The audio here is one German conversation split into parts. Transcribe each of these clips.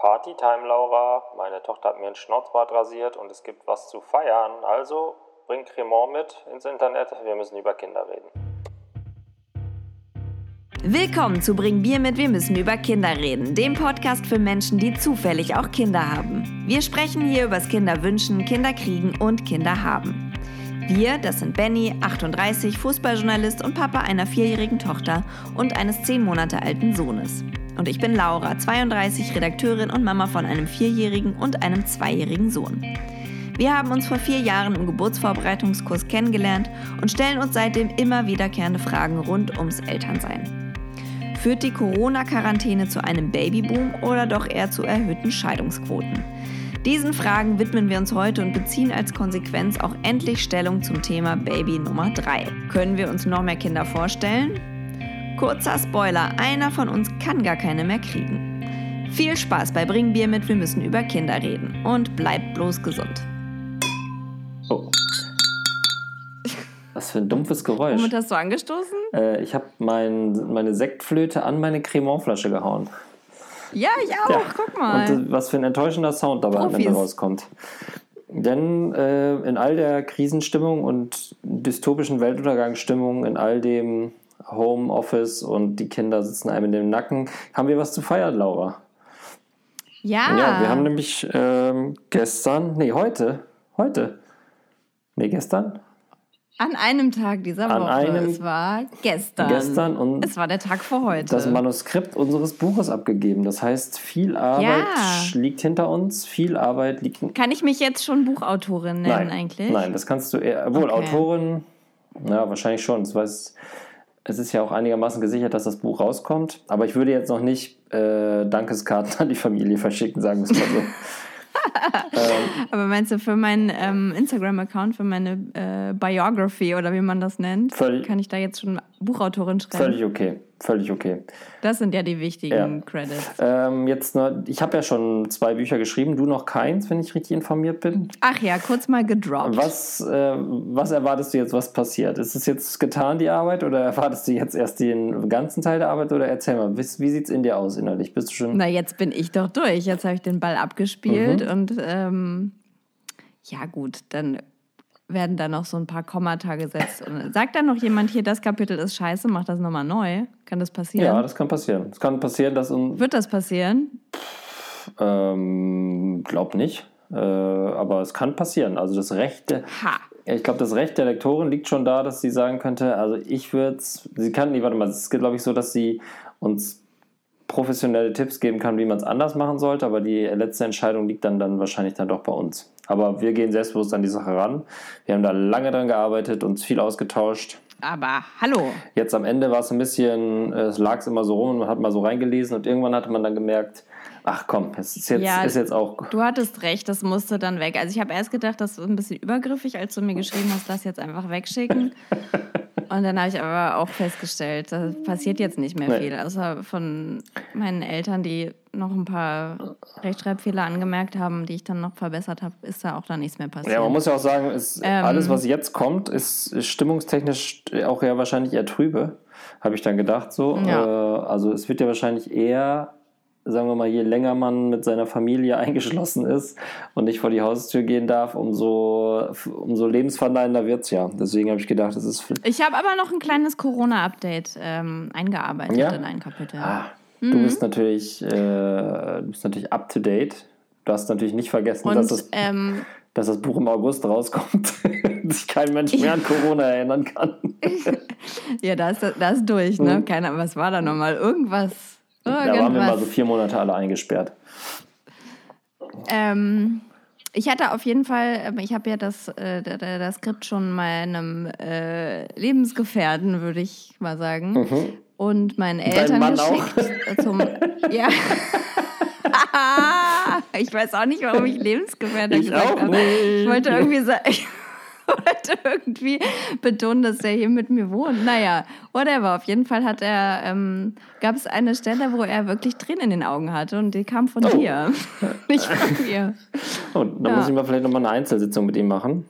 Partytime, Laura. Meine Tochter hat mir einen Schnauzbart rasiert und es gibt was zu feiern. Also bring Cremant mit ins Internet. Wir müssen über Kinder reden. Willkommen zu Bring Bier mit, wir müssen über Kinder reden, dem Podcast für Menschen, die zufällig auch Kinder haben. Wir sprechen hier übers Kinderwünschen, Kinderkriegen und Kinder haben. Wir, das sind Benny, 38, Fußballjournalist und Papa einer vierjährigen Tochter und eines zehn Monate alten Sohnes. Und ich bin Laura, 32, Redakteurin und Mama von einem vierjährigen und einem zweijährigen Sohn. Wir haben uns vor vier Jahren im Geburtsvorbereitungskurs kennengelernt und stellen uns seitdem immer wiederkehrende Fragen rund ums Elternsein. Führt die Corona-Quarantäne zu einem Babyboom oder doch eher zu erhöhten Scheidungsquoten? Diesen Fragen widmen wir uns heute und beziehen als Konsequenz auch endlich Stellung zum Thema Baby Nummer 3. Können wir uns noch mehr Kinder vorstellen? Kurzer Spoiler, einer von uns kann gar keine mehr kriegen. Viel Spaß bei Bring Bier mit, wir müssen über Kinder reden. Und bleibt bloß gesund. Oh. Was für ein dumpfes Geräusch. Womit hast du angestoßen? Äh, ich habe mein, meine Sektflöte an meine Cremontflasche gehauen. Ja, ich auch. Ja. Guck mal. Und was für ein enttäuschender Sound dabei am Ende rauskommt. Denn äh, in all der Krisenstimmung und dystopischen Weltuntergangsstimmung, in all dem Homeoffice und die Kinder sitzen einem in dem Nacken, haben wir was zu feiern, Laura. Ja. Ja, wir haben nämlich ähm, gestern, nee, heute, heute, nee, gestern, an einem Tag dieser An Woche. Einem es war gestern. Gestern und es war der Tag vor heute. Das Manuskript unseres Buches abgegeben. Das heißt, viel Arbeit ja. liegt hinter uns, viel Arbeit liegt. Kann ich mich jetzt schon Buchautorin nennen nein, eigentlich? Nein, das kannst du eher. Wohl, okay. Autorin, ja, wahrscheinlich schon. Das weiß, es ist ja auch einigermaßen gesichert, dass das Buch rauskommt. Aber ich würde jetzt noch nicht äh, Dankeskarten an die Familie verschicken, sagen wir es mal so. ähm, Aber meinst du für meinen ähm, Instagram-Account, für meine äh, Biography oder wie man das nennt, völlig, kann ich da jetzt schon Buchautorin schreiben? Völlig okay völlig okay. Das sind ja die wichtigen ja. Credits. Ähm, jetzt nur, ich habe ja schon zwei Bücher geschrieben, du noch keins, wenn ich richtig informiert bin. Ach ja, kurz mal gedroppt. Was, äh, was erwartest du jetzt, was passiert? Ist es jetzt getan, die Arbeit, oder erwartest du jetzt erst den ganzen Teil der Arbeit? Oder erzähl mal, wie, wie sieht es in dir aus innerlich? Bist du schon. Na, jetzt bin ich doch durch. Jetzt habe ich den Ball abgespielt mhm. und ähm, ja, gut, dann werden da noch so ein paar Kommata gesetzt. Und sagt dann noch jemand hier, das Kapitel ist scheiße, mach das nochmal neu? Kann das passieren? Ja, das kann passieren. Es kann passieren, dass. Wird das passieren? Ähm, glaub nicht. Äh, aber es kann passieren. Also das Recht der, ha. Ich glaube, das Recht der Lektorin liegt schon da, dass sie sagen könnte, also ich würde es. Sie kann, nee, warte mal, es ist, glaube ich, so, dass sie uns professionelle Tipps geben kann, wie man es anders machen sollte, aber die letzte Entscheidung liegt dann, dann wahrscheinlich dann doch bei uns. Aber wir gehen selbstbewusst an die Sache ran. Wir haben da lange dran gearbeitet, uns viel ausgetauscht. Aber hallo. Jetzt am Ende war es ein bisschen, es lag es immer so rum und man hat mal so reingelesen und irgendwann hatte man dann gemerkt, ach komm, es ist jetzt, ja, ist jetzt auch. Du hattest recht, das musste dann weg. Also ich habe erst gedacht, das ist ein bisschen übergriffig, als du mir geschrieben hast, lass jetzt einfach wegschicken. Und dann habe ich aber auch festgestellt, da passiert jetzt nicht mehr nee. viel. Außer von meinen Eltern, die noch ein paar Rechtschreibfehler angemerkt haben, die ich dann noch verbessert habe, ist da auch da nichts mehr passiert. Ja, man muss ja auch sagen, ist, ähm, alles, was jetzt kommt, ist, ist stimmungstechnisch auch ja wahrscheinlich eher trübe, habe ich dann gedacht so. Ja. Äh, also es wird ja wahrscheinlich eher sagen wir mal, je länger man mit seiner Familie eingeschlossen ist und nicht vor die Haustür gehen darf, umso, umso lebensverleihender wird es ja. Deswegen habe ich gedacht, das ist. Ich habe aber noch ein kleines Corona-Update ähm, eingearbeitet ja? in ein Kapitel. Ah, mhm. Du bist natürlich, äh, du bist natürlich up to date. Du hast natürlich nicht vergessen, und, dass, das, ähm, dass das Buch im August rauskommt, sich kein Mensch mehr an Corona erinnern kann. ja, da ist das durch, ne? Mhm. Keiner, was war da nochmal? Irgendwas Irgendwas. Da waren wir mal so vier Monate alle eingesperrt. Ähm, ich hatte auf jeden Fall, ähm, ich habe ja das, äh, das Skript schon meinem äh, Lebensgefährten, würde ich mal sagen, mhm. und meinen Eltern Mann geschickt. Auch? Zum, ja. ich weiß auch nicht, warum ich Lebensgefährte gesagt habe. Ich wollte irgendwie sagen wollte irgendwie betonen, dass er hier mit mir wohnt. Naja, whatever. Auf jeden Fall hat er, ähm, gab es eine Stelle, wo er wirklich Tränen in den Augen hatte und die kam von oh. dir, nicht von mir. Oh, dann ja. muss ich mal vielleicht nochmal eine Einzelsitzung mit ihm machen.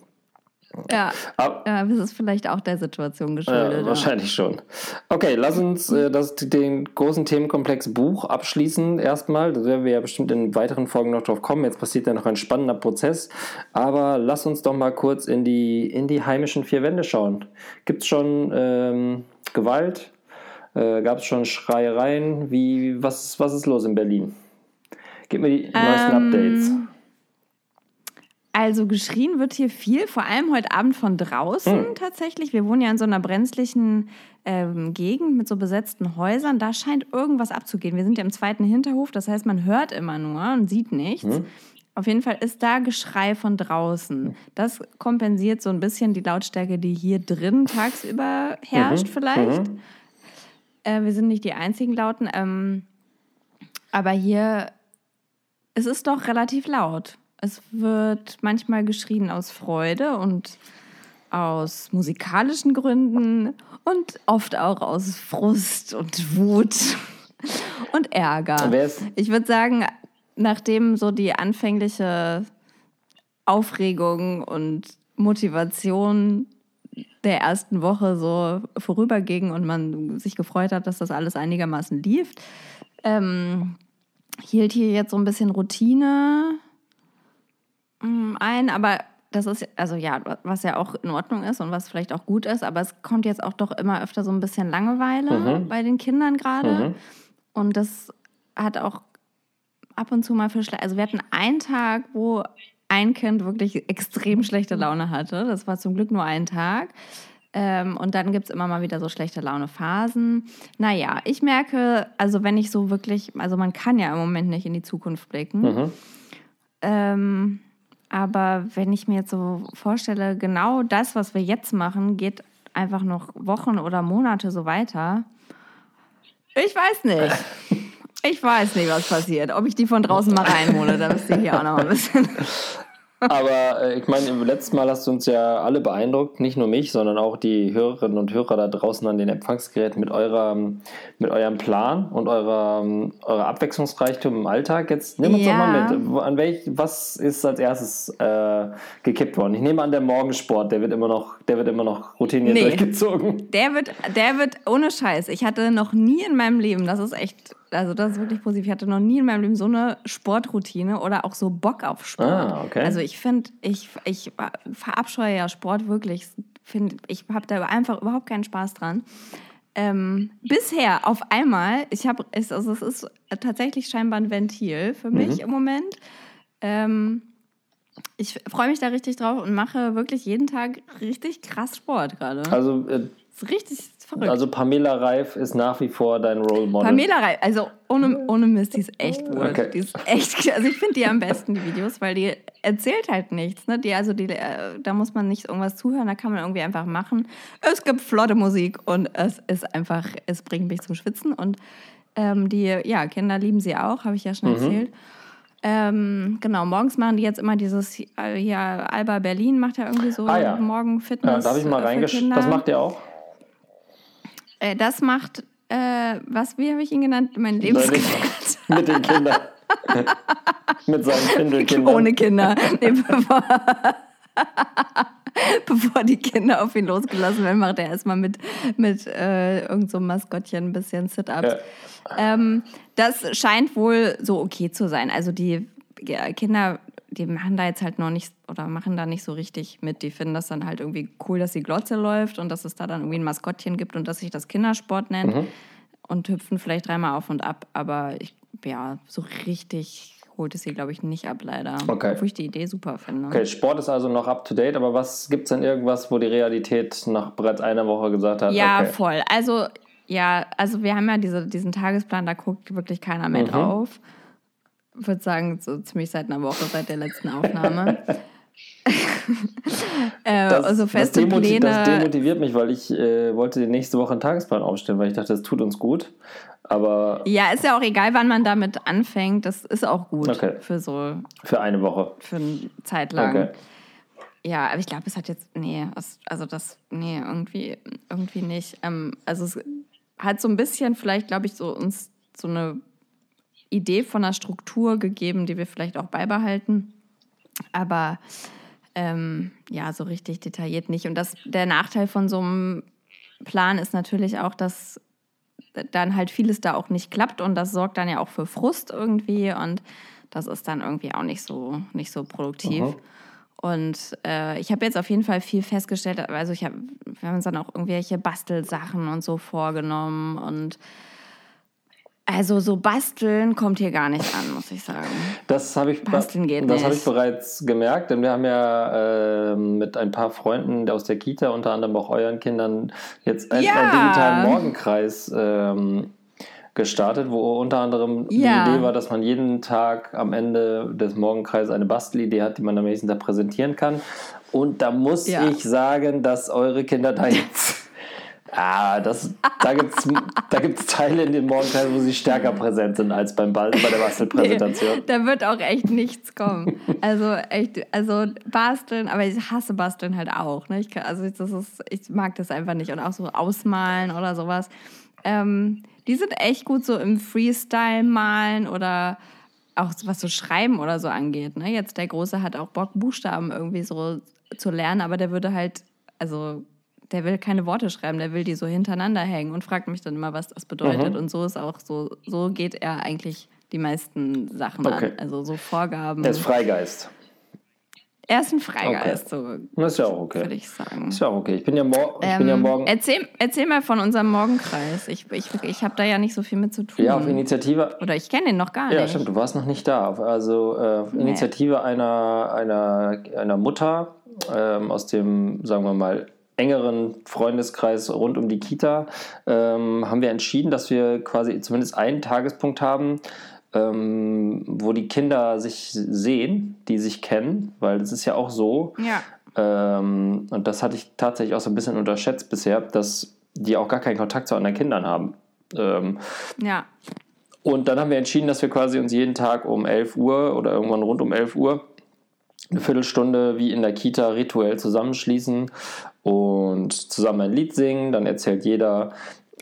Ja, Aber, ja, das ist vielleicht auch der Situation geschuldet. Ja, wahrscheinlich schon. Okay, lass uns äh, das, den großen Themenkomplex Buch abschließen erstmal. Da werden wir ja bestimmt in weiteren Folgen noch drauf kommen. Jetzt passiert ja noch ein spannender Prozess. Aber lass uns doch mal kurz in die, in die heimischen vier Wände schauen. Gibt es schon ähm, Gewalt? Äh, Gab es schon Schreiereien? Wie, was, was ist los in Berlin? Gib mir die neuesten ähm, Updates. Also geschrien wird hier viel, vor allem heute Abend von draußen hm. tatsächlich. Wir wohnen ja in so einer brenzlichen ähm, Gegend mit so besetzten Häusern. Da scheint irgendwas abzugehen. Wir sind ja im zweiten Hinterhof, das heißt, man hört immer nur und sieht nichts. Hm. Auf jeden Fall ist da Geschrei von draußen. Das kompensiert so ein bisschen die Lautstärke, die hier drin tagsüber herrscht, mhm. vielleicht. Mhm. Äh, wir sind nicht die einzigen Lauten. Ähm, aber hier es ist doch relativ laut. Es wird manchmal geschrien aus Freude und aus musikalischen Gründen und oft auch aus Frust und Wut und Ärger. Ich würde sagen, nachdem so die anfängliche Aufregung und Motivation der ersten Woche so vorüberging und man sich gefreut hat, dass das alles einigermaßen lief, ähm, hielt hier jetzt so ein bisschen Routine ein, aber das ist, also ja, was ja auch in Ordnung ist und was vielleicht auch gut ist, aber es kommt jetzt auch doch immer öfter so ein bisschen Langeweile mhm. bei den Kindern gerade. Mhm. Und das hat auch ab und zu mal für schlecht. Also wir hatten einen Tag, wo ein Kind wirklich extrem schlechte Laune hatte. Das war zum Glück nur ein Tag. Ähm, und dann gibt es immer mal wieder so schlechte Laune-Phasen. Naja, ich merke, also wenn ich so wirklich, also man kann ja im Moment nicht in die Zukunft blicken. Mhm. Ähm, aber wenn ich mir jetzt so vorstelle, genau das, was wir jetzt machen, geht einfach noch Wochen oder Monate so weiter. Ich weiß nicht. Ich weiß nicht, was passiert. Ob ich die von draußen mal reinhole, da wisst ihr hier auch noch ein bisschen. Aber äh, ich meine, im letzten Mal hast du uns ja alle beeindruckt, nicht nur mich, sondern auch die Hörerinnen und Hörer da draußen an den Empfangsgeräten mit, eurer, mit eurem Plan und eurer, eurer Abwechslungsreichtum im Alltag. Jetzt nimm uns ja. doch mal mit. An welch, was ist als erstes äh, gekippt worden? Ich nehme an, der Morgensport, der wird immer noch, der wird immer noch routiniert nee. durchgezogen. Der wird, der wird ohne Scheiß. Ich hatte noch nie in meinem Leben, das ist echt also das ist wirklich positiv. Ich hatte noch nie in meinem Leben so eine Sportroutine oder auch so Bock auf Sport. Ah, okay. Also ich finde, ich, ich verabscheue ja Sport wirklich. Find, ich habe da einfach überhaupt keinen Spaß dran. Ähm, bisher auf einmal, ich habe, also es ist tatsächlich scheinbar ein Ventil für mich mhm. im Moment. Ähm, ich freue mich da richtig drauf und mache wirklich jeden Tag richtig krass Sport gerade. Also äh, richtig verrückt. Also Pamela Reif ist nach wie vor dein Role Model. Pamela Reif, also ohne, ohne Mist, die ist echt gut. Okay. Die ist echt, also ich finde die am besten, die Videos, weil die erzählt halt nichts. Ne? Die, also die, äh, da muss man nicht irgendwas zuhören, da kann man irgendwie einfach machen. Es gibt flotte Musik und es ist einfach, es bringt mich zum Schwitzen. Und ähm, die, ja, Kinder lieben sie auch, habe ich ja schon mhm. erzählt. Ähm, genau, morgens machen die jetzt immer dieses, äh, hier, Alba Berlin macht ja irgendwie so ah, ja. Morgen Fitness. Ja, darf ich mal reingeschaut? Das macht ihr auch? Äh, das macht, äh, was, wie habe ich ihn genannt? Mein Lebensgefährte. Mit den Kindern. Mit seinen Kindelkindern. Ohne Kinder. Nee, bevor, bevor die Kinder auf ihn losgelassen werden, macht er erstmal mit, mit äh, irgendeinem so Maskottchen ein bisschen Sit-Ups. Ja. Ähm, das scheint wohl so okay zu sein. Also die Kinder die machen da jetzt halt noch nicht oder machen da nicht so richtig mit. Die finden das dann halt irgendwie cool, dass die Glotze läuft und dass es da dann irgendwie ein Maskottchen gibt und dass sich das Kindersport nennt mhm. und hüpfen vielleicht dreimal auf und ab. Aber ich, ja, so richtig holt es sie, glaube ich, nicht ab, leider. Okay. Obwohl ich die Idee super finde. Okay, Sport ist also noch up to date, aber was gibt es denn irgendwas, wo die Realität nach bereits einer Woche gesagt hat? Ja, okay. voll. Also, ja, also wir haben ja diese, diesen Tagesplan, da guckt wirklich keiner mehr mhm. drauf würde sagen, so ziemlich seit einer Woche, seit der letzten Aufnahme. äh, das, also feste das, Pläne. das demotiviert mich, weil ich äh, wollte die nächste Woche einen Tagesplan aufstellen, weil ich dachte, das tut uns gut. Aber ja, ist ja auch egal, wann man damit anfängt. Das ist auch gut okay. für so für eine Woche, für eine Zeit lang. Okay. Ja, aber ich glaube, es hat jetzt nee, also das nee irgendwie irgendwie nicht. Ähm, also es hat so ein bisschen vielleicht, glaube ich, so uns so eine Idee von einer Struktur gegeben, die wir vielleicht auch beibehalten. Aber ähm, ja, so richtig detailliert nicht. Und das, der Nachteil von so einem Plan ist natürlich auch, dass dann halt vieles da auch nicht klappt und das sorgt dann ja auch für Frust irgendwie und das ist dann irgendwie auch nicht so, nicht so produktiv. Aha. Und äh, ich habe jetzt auf jeden Fall viel festgestellt, also ich hab, wir haben uns dann auch irgendwelche Bastelsachen und so vorgenommen und also so basteln kommt hier gar nicht an, muss ich sagen. Das habe ich, basteln geht das habe ich bereits gemerkt, denn wir haben ja äh, mit ein paar Freunden aus der Kita, unter anderem auch euren Kindern, jetzt einen, ja. digitalen Morgenkreis ähm, gestartet, wo unter anderem ja. die Idee war, dass man jeden Tag am Ende des Morgenkreises eine Bastelidee hat, die man am nächsten Tag präsentieren kann. Und da muss ja. ich sagen, dass eure Kinder da jetzt Ah, das, da gibt es da gibt's Teile in den Morgenkreis, wo sie stärker präsent sind als beim Ball, bei der Bastelpräsentation. Nee, da wird auch echt nichts kommen. Also echt, also basteln, aber ich hasse basteln halt auch. Ne? Ich, also das ist, ich mag das einfach nicht. Und auch so ausmalen oder sowas. Ähm, die sind echt gut so im Freestyle malen oder auch was so Schreiben oder so angeht. Ne? Jetzt der Große hat auch Bock, Buchstaben irgendwie so zu lernen, aber der würde halt, also der will keine Worte schreiben, der will die so hintereinander hängen und fragt mich dann immer, was das bedeutet. Mhm. Und so ist auch so, so geht er eigentlich die meisten Sachen okay. an. Also so Vorgaben. Er ist Freigeist. Er ist ein Freigeist, okay. so. Das ist ja auch okay. Würde ich sagen. Ist ja auch okay. Ich bin ja, mor ähm, bin ja ähm, morgen. Erzähl, erzähl mal von unserem Morgenkreis. Ich, ich, ich habe da ja nicht so viel mit zu tun. Ja, auf Initiative. Oder ich kenne den noch gar nicht. Ja, stimmt, du warst noch nicht da. Also äh, auf nee. Initiative einer, einer, einer Mutter ähm, aus dem, sagen wir mal, engeren Freundeskreis rund um die Kita ähm, haben wir entschieden, dass wir quasi zumindest einen Tagespunkt haben, ähm, wo die Kinder sich sehen, die sich kennen, weil das ist ja auch so. Ja. Ähm, und das hatte ich tatsächlich auch so ein bisschen unterschätzt bisher, dass die auch gar keinen Kontakt zu anderen Kindern haben. Ähm, ja. Und dann haben wir entschieden, dass wir quasi uns jeden Tag um 11 Uhr oder irgendwann rund um 11 Uhr eine Viertelstunde wie in der Kita rituell zusammenschließen und zusammen ein Lied singen. Dann erzählt jeder,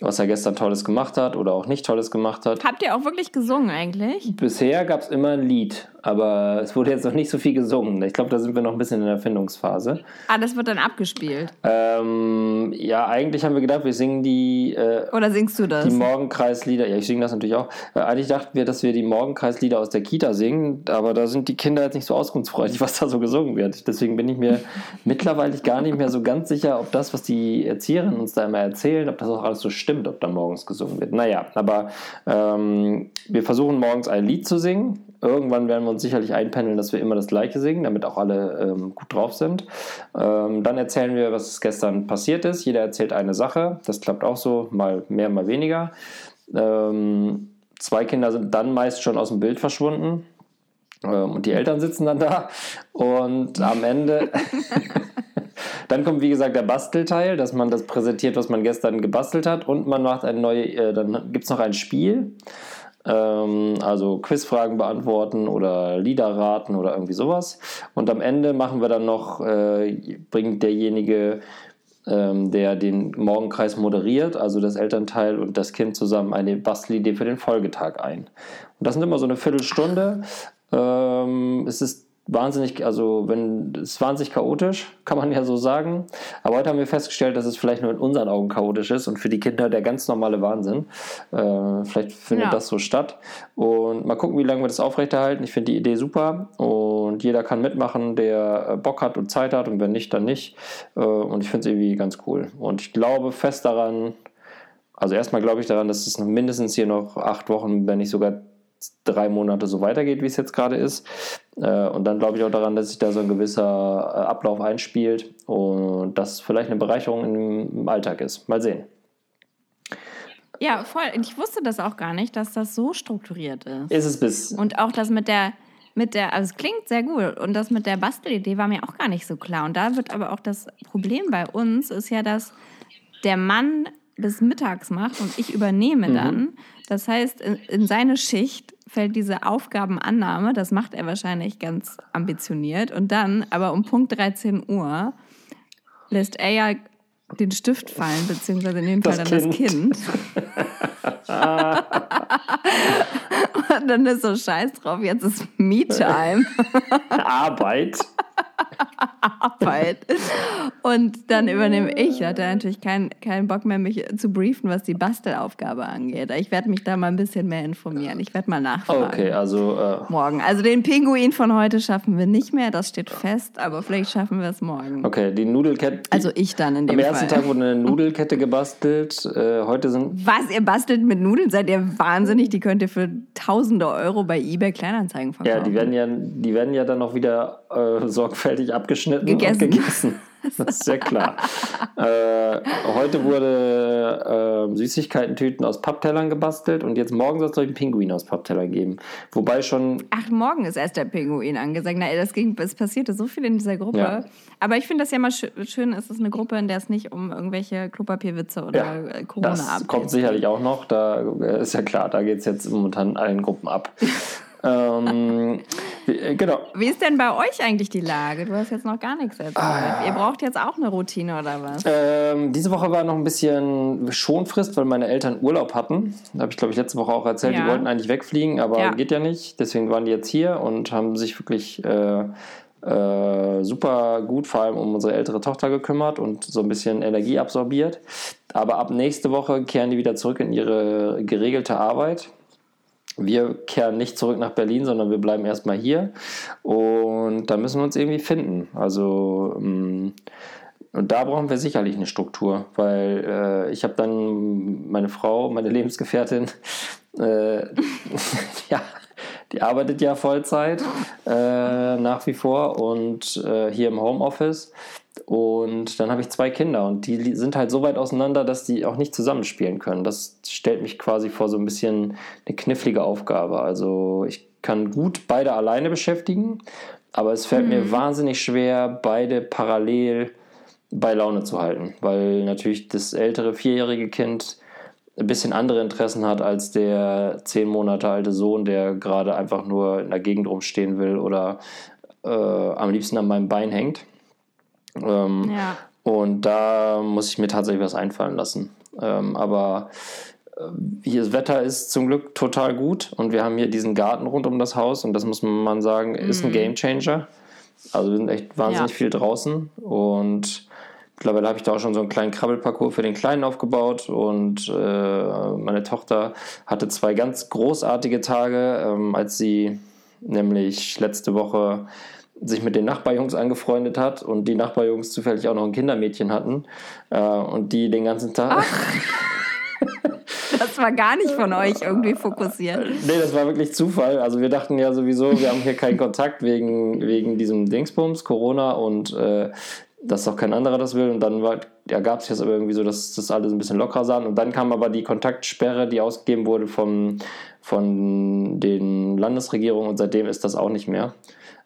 was er gestern Tolles gemacht hat oder auch nicht Tolles gemacht hat. Habt ihr auch wirklich gesungen eigentlich? Bisher gab es immer ein Lied aber es wurde jetzt noch nicht so viel gesungen. Ich glaube, da sind wir noch ein bisschen in der Findungsphase. Ah, das wird dann abgespielt? Ähm, ja, eigentlich haben wir gedacht, wir singen die... Äh, Oder singst du das? Die Morgenkreislieder. Ja, ich singe das natürlich auch. Äh, eigentlich dachten wir, dass wir die Morgenkreislieder aus der Kita singen, aber da sind die Kinder jetzt nicht so auskunftsfreudig, was da so gesungen wird. Deswegen bin ich mir mittlerweile gar nicht mehr so ganz sicher, ob das, was die Erzieherinnen uns da immer erzählen, ob das auch alles so stimmt, ob da morgens gesungen wird. Naja, aber ähm, wir versuchen morgens ein Lied zu singen irgendwann werden wir uns sicherlich einpendeln, dass wir immer das Gleiche singen, damit auch alle ähm, gut drauf sind. Ähm, dann erzählen wir, was gestern passiert ist. Jeder erzählt eine Sache. Das klappt auch so, mal mehr, mal weniger. Ähm, zwei Kinder sind dann meist schon aus dem Bild verschwunden. Ähm, und die Eltern sitzen dann da. Und am Ende. Dann kommt, wie gesagt, der Bastelteil, dass man das präsentiert, was man gestern gebastelt hat. Und man macht eine neue, äh, dann gibt es noch ein Spiel. Ähm, also Quizfragen beantworten oder Lieder raten oder irgendwie sowas. Und am Ende machen wir dann noch, äh, bringt derjenige, ähm, der den Morgenkreis moderiert, also das Elternteil und das Kind zusammen eine Bastelidee für den Folgetag ein. Und das sind immer so eine Viertelstunde. Ähm, es ist wahnsinnig, also wenn es ist wahnsinnig chaotisch, kann man ja so sagen. Aber heute haben wir festgestellt, dass es vielleicht nur in unseren Augen chaotisch ist und für die Kinder der ganz normale Wahnsinn. Äh, vielleicht findet ja. das so statt. Und mal gucken, wie lange wir das aufrechterhalten. Ich finde die Idee super und jeder kann mitmachen, der äh, Bock hat und Zeit hat und wenn nicht, dann nicht. Äh, und ich finde es irgendwie ganz cool. Und ich glaube fest daran, also erstmal glaube ich daran, dass es mindestens hier noch acht Wochen, wenn nicht sogar drei Monate so weitergeht, wie es jetzt gerade ist. Äh, und dann glaube ich auch daran, dass sich da so ein gewisser äh, Ablauf einspielt und das vielleicht eine Bereicherung im Alltag ist. Mal sehen. Ja, voll. Ich wusste das auch gar nicht, dass das so strukturiert ist. Ist es bis. Und auch das mit der, mit der, also es klingt sehr gut. Und das mit der Bastelidee war mir auch gar nicht so klar. Und da wird aber auch das Problem bei uns, ist ja, dass der Mann bis mittags macht und ich übernehme mhm. dann. Das heißt, in, in seine Schicht fällt diese Aufgabenannahme, das macht er wahrscheinlich ganz ambitioniert. Und dann, aber um Punkt 13 Uhr, lässt er ja den Stift fallen, beziehungsweise in dem Fall das dann kind. das Kind. Und dann ist so scheiß drauf, jetzt ist Me-Time. Arbeit. Arbeit. Und dann übernehme ich. Hatte natürlich keinen kein Bock mehr, mich zu briefen, was die Bastelaufgabe angeht. Ich werde mich da mal ein bisschen mehr informieren. Ich werde mal nachfragen. Okay, also. Äh, morgen. Also den Pinguin von heute schaffen wir nicht mehr, das steht fest, aber vielleicht schaffen wir es morgen. Okay, die Nudelkette. Also ich dann in dem Fall. Am ersten Tag wurde eine Nudelkette gebastelt. Äh, heute sind. Was? Ihr bastelt mit Nudeln? Seid ihr wahnsinnig? Die könnt ihr für tausende Euro bei eBay Kleinanzeigen verkaufen. Ja, die werden ja, die werden ja dann noch wieder äh, sorgfältig abgeschnitten gegessen. Gegessen. Das ist sehr klar. äh, heute wurde äh, Süßigkeiten-Tüten aus Papptellern gebastelt und jetzt morgen soll es einen Pinguin aus Papptellern geben. Wobei schon. Ach, morgen ist erst der Pinguin angesagt. Na, das, ging, es passierte so viel in dieser Gruppe. Ja. Aber ich finde das ja mal sch schön, es ist eine Gruppe, in der es nicht um irgendwelche Klopapierwitze oder ja, Corona Das kommt sicherlich auch noch. Da äh, ist ja klar, da geht es jetzt momentan allen Gruppen ab. ähm, äh, genau. Wie ist denn bei euch eigentlich die Lage? Du hast jetzt noch gar nichts erzählt. Ah, Ihr braucht jetzt auch eine Routine oder was? Ähm, diese Woche war noch ein bisschen Schonfrist, weil meine Eltern Urlaub hatten. Da habe ich, glaube ich, letzte Woche auch erzählt. Ja. Die wollten eigentlich wegfliegen, aber ja. geht ja nicht. Deswegen waren die jetzt hier und haben sich wirklich äh, äh, super gut vor allem um unsere ältere Tochter gekümmert und so ein bisschen Energie absorbiert. Aber ab nächste Woche kehren die wieder zurück in ihre geregelte Arbeit wir kehren nicht zurück nach Berlin, sondern wir bleiben erstmal hier. Und da müssen wir uns irgendwie finden. Also, ähm, und da brauchen wir sicherlich eine Struktur, weil äh, ich habe dann meine Frau, meine Lebensgefährtin, äh, ja, die arbeitet ja Vollzeit äh, nach wie vor und äh, hier im Homeoffice. Und dann habe ich zwei Kinder und die sind halt so weit auseinander, dass die auch nicht zusammenspielen können. Das stellt mich quasi vor so ein bisschen eine knifflige Aufgabe. Also ich kann gut beide alleine beschäftigen, aber es fällt mhm. mir wahnsinnig schwer, beide parallel bei Laune zu halten, weil natürlich das ältere vierjährige Kind ein bisschen andere Interessen hat als der zehn Monate alte Sohn, der gerade einfach nur in der Gegend rumstehen will oder äh, am liebsten an meinem Bein hängt. Ähm, ja. Und da muss ich mir tatsächlich was einfallen lassen. Ähm, aber äh, hier das Wetter ist zum Glück total gut und wir haben hier diesen Garten rund um das Haus und das muss man sagen, ist ein mhm. Game Changer. Also wir sind echt wahnsinnig ja. viel draußen und mittlerweile habe ich da auch schon so einen kleinen Krabbelparcours für den Kleinen aufgebaut und äh, meine Tochter hatte zwei ganz großartige Tage, ähm, als sie nämlich letzte Woche sich mit den Nachbarjungs angefreundet hat und die Nachbarjungs zufällig auch noch ein Kindermädchen hatten äh, und die den ganzen Tag. Das war gar nicht von euch irgendwie fokussiert. Nee, das war wirklich Zufall. Also wir dachten ja sowieso, wir haben hier keinen Kontakt wegen, wegen diesem Dingsbums, Corona und äh, dass auch kein anderer das will. Und dann ja, gab es jetzt aber irgendwie so, dass das alles ein bisschen lockerer sah. Und dann kam aber die Kontaktsperre, die ausgegeben wurde vom, von den Landesregierungen und seitdem ist das auch nicht mehr.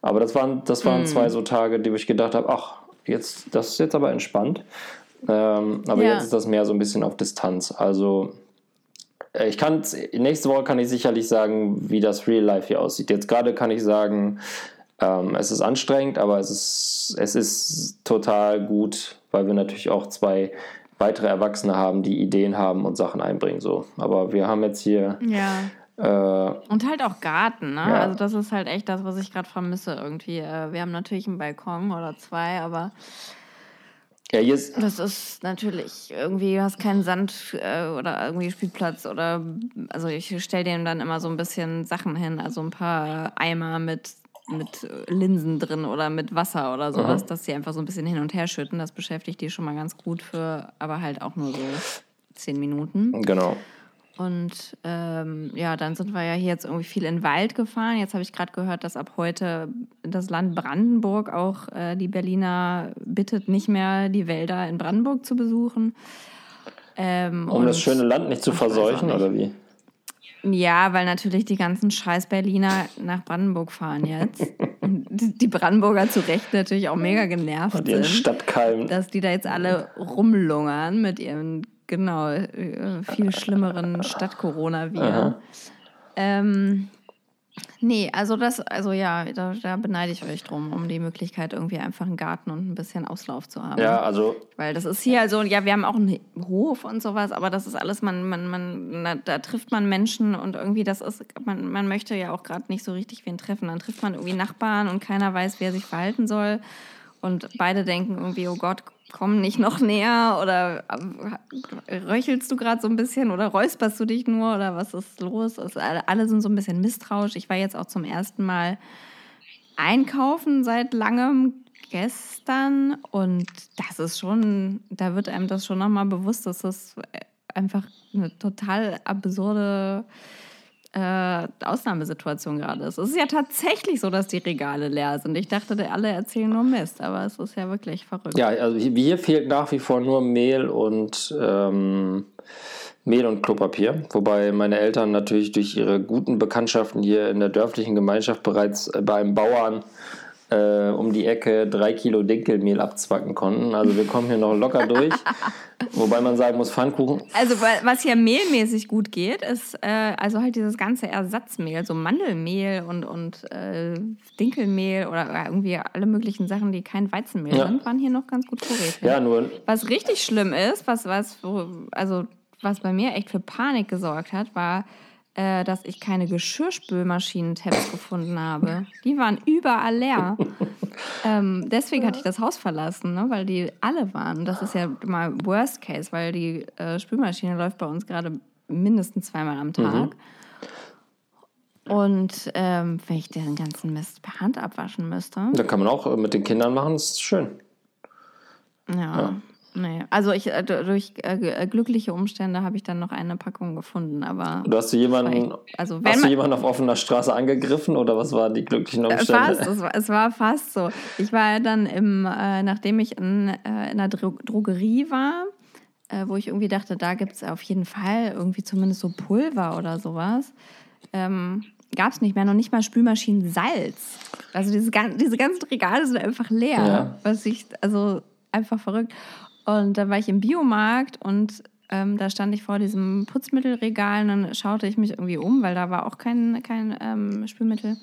Aber das waren, das waren mm. zwei so Tage, die ich gedacht habe, ach, jetzt, das ist jetzt aber entspannt. Ähm, aber ja. jetzt ist das mehr so ein bisschen auf Distanz. Also äh, ich kann nächste Woche kann ich sicherlich sagen, wie das Real Life hier aussieht. Jetzt gerade kann ich sagen, ähm, es ist anstrengend, aber es ist, es ist total gut, weil wir natürlich auch zwei weitere Erwachsene haben, die Ideen haben und Sachen einbringen. So. Aber wir haben jetzt hier ja. Äh, und halt auch Garten, ne? Ja. Also das ist halt echt das, was ich gerade vermisse irgendwie. Äh, wir haben natürlich einen Balkon oder zwei, aber ja, ist das ist natürlich irgendwie, du hast keinen Sand äh, oder irgendwie Spielplatz oder also ich stelle denen dann immer so ein bisschen Sachen hin, also ein paar Eimer mit mit Linsen drin oder mit Wasser oder sowas, mhm. dass sie einfach so ein bisschen hin und her schütten. Das beschäftigt die schon mal ganz gut für, aber halt auch nur so zehn Minuten. Genau. Und ähm, ja, dann sind wir ja hier jetzt irgendwie viel in den Wald gefahren. Jetzt habe ich gerade gehört, dass ab heute das Land Brandenburg auch äh, die Berliner bittet, nicht mehr die Wälder in Brandenburg zu besuchen. Ähm, um das schöne Land nicht zu verseuchen, nicht. oder wie? Ja, weil natürlich die ganzen scheiß Berliner nach Brandenburg fahren jetzt. Und die Brandenburger zu Recht natürlich auch mega genervt Und ihren sind, Stadtkeim. dass die da jetzt alle rumlungern mit ihren genau, äh, viel schlimmeren Stadt-Corona-Viren. Ähm, nee, also das, also ja, da, da, beneide ich euch drum, um die Möglichkeit, irgendwie einfach einen Garten und ein bisschen Auslauf zu haben. Ja, also. Weil das ist hier also, ja, wir haben auch einen Hof und sowas, aber das ist alles, man, man, man, da trifft man Menschen und irgendwie, das ist, man, man möchte ja auch gerade nicht so richtig wen treffen. Dann trifft man irgendwie Nachbarn und keiner weiß, wer sich verhalten soll. Und beide denken irgendwie, oh Gott, komm nicht noch näher oder äh, röchelst du gerade so ein bisschen oder räusperst du dich nur oder was ist los? Also alle sind so ein bisschen misstrauisch. Ich war jetzt auch zum ersten Mal einkaufen seit langem gestern und das ist schon, da wird einem das schon nochmal bewusst, dass das einfach eine total absurde äh, Ausnahmesituation gerade ist. Es ist ja tatsächlich so, dass die Regale leer sind. Ich dachte, alle erzählen nur Mist, aber es ist ja wirklich verrückt. Ja, also hier fehlt nach wie vor nur Mehl und ähm, Mehl und Klopapier, wobei meine Eltern natürlich durch ihre guten Bekanntschaften hier in der dörflichen Gemeinschaft bereits äh, beim Bauern äh, um die Ecke drei Kilo Dinkelmehl abzwacken konnten. Also wir kommen hier noch locker durch. Wobei man sagen muss, Pfannkuchen. Also was hier mehlmäßig gut geht, ist äh, also halt dieses ganze Ersatzmehl, so Mandelmehl und, und äh, Dinkelmehl oder irgendwie alle möglichen Sachen, die kein Weizenmehl ja. sind, waren hier noch ganz gut vorrätig. Ja, nur. Was richtig schlimm ist, was, was, also was bei mir echt für Panik gesorgt hat, war äh, dass ich keine Geschirrspülmaschinen-Tabs gefunden habe. Die waren überall leer. ähm, deswegen hatte ich das Haus verlassen, ne, weil die alle waren. Das ist ja mal Worst Case, weil die äh, Spülmaschine läuft bei uns gerade mindestens zweimal am Tag. Mhm. Und ähm, wenn ich den ganzen Mist per Hand abwaschen müsste. Da kann man auch äh, mit den Kindern machen, das ist schön. ja. ja. Nee, also ich äh, durch äh, äh, glückliche Umstände habe ich dann noch eine Packung gefunden, aber. Du hast du jemanden, echt, also hast du jemanden auf offener Straße angegriffen oder was waren die glücklichen äh, Umstände? Fast, es war, es war fast so. Ich war dann im, äh, nachdem ich in, äh, in einer Dro Drogerie war, wo ich irgendwie dachte, da gibt es auf jeden Fall irgendwie zumindest so Pulver oder sowas. Ähm, gab es nicht mehr, noch nicht mal Spülmaschinen Salz. Also diese, diese ganzen Regale sind einfach leer. Ja. Was ich, also einfach verrückt. Und dann war ich im Biomarkt und ähm, da stand ich vor diesem Putzmittelregal und dann schaute ich mich irgendwie um, weil da war auch kein, kein ähm, Spülmittel.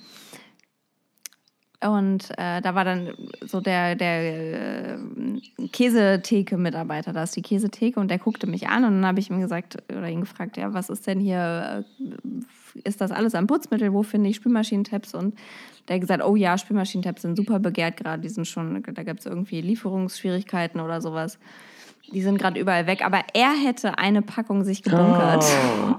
Und äh, da war dann so der, der äh, Käsetheke-Mitarbeiter, da ist die Käsetheke und der guckte mich an und dann habe ich ihm gesagt oder ihn gefragt, ja, was ist denn hier, äh, ist das alles am Putzmittel, wo finde ich Spülmaschinentabs? Und der hat gesagt, oh ja, Spülmaschinentabs sind super begehrt gerade, die sind schon, da gibt es irgendwie Lieferungsschwierigkeiten oder sowas. Die sind gerade überall weg, aber er hätte eine Packung sich gebunkert. Oh.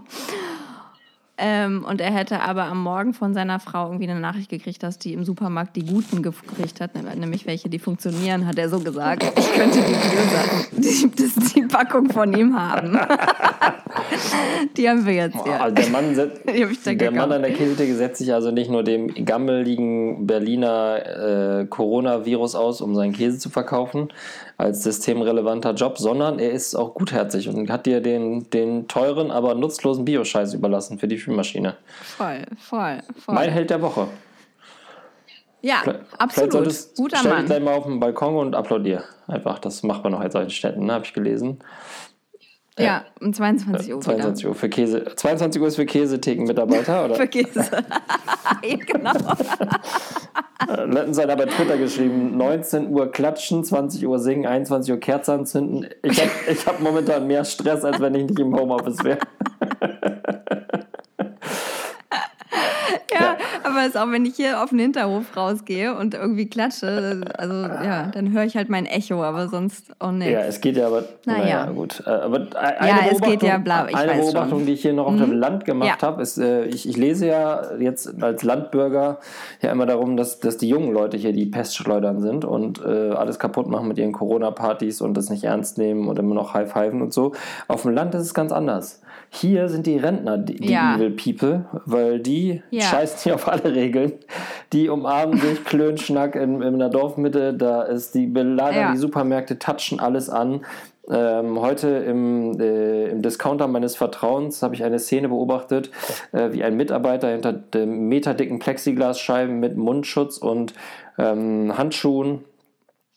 Ähm, und er hätte aber am Morgen von seiner Frau irgendwie eine Nachricht gekriegt, dass die im Supermarkt die guten gekriegt hat, nämlich welche, die funktionieren, hat er so gesagt. Ich könnte die die, die Packung von ihm haben. die haben wir jetzt, ja. Also der Mann, der Mann an der Käsetheke setzt sich also nicht nur dem gammeligen Berliner äh, Coronavirus aus, um seinen Käse zu verkaufen, als systemrelevanter Job, sondern er ist auch gutherzig und hat dir den, den teuren, aber nutzlosen Bioscheiß überlassen für die Spülmaschine. Voll, voll, voll. Mein Held der Woche. Ja, Vielleicht absolut. Solltest, Guter stell Mann. dich gleich mal auf den Balkon und applaudier. Einfach, das macht man auch in solchen Städten, ne? habe ich gelesen. Ja, um 22 Uhr. 22 Uhr für Käse. 22 Uhr ist für Käsetheken-Mitarbeiter, oder? für Käse. ja, genau. Letztens hat er bei Twitter geschrieben: 19 Uhr klatschen, 20 Uhr singen, 21 Uhr Kerze anzünden. Ich habe ich hab momentan mehr Stress, als wenn ich nicht im Homeoffice wäre. ja, aber es ist auch, wenn ich hier auf den Hinterhof rausgehe und irgendwie klatsche, also ja, dann höre ich halt mein Echo, aber sonst auch nicht. Ja, es geht ja aber, naja, naja gut. Äh, aber eine ja, es geht ja bla, ich Eine Beobachtung, schon. die ich hier noch auf mhm. dem Land gemacht ja. habe, ist, äh, ich, ich lese ja jetzt als Landbürger ja immer darum, dass, dass die jungen Leute hier die Pestschleudern sind und äh, alles kaputt machen mit ihren Corona-Partys und das nicht ernst nehmen und immer noch High-Fiven und so. Auf dem Land ist es ganz anders. Hier sind die Rentner die, die ja. Evil People, weil die ja. scheißen hier auf alle Regeln. Die umarmen sich, Klönschnack in, in der Dorfmitte, da ist die belagern ja. die Supermärkte, touchen alles an. Ähm, heute im, äh, im Discounter meines Vertrauens habe ich eine Szene beobachtet, äh, wie ein Mitarbeiter hinter dem meterdicken Plexiglasscheiben mit Mundschutz und ähm, Handschuhen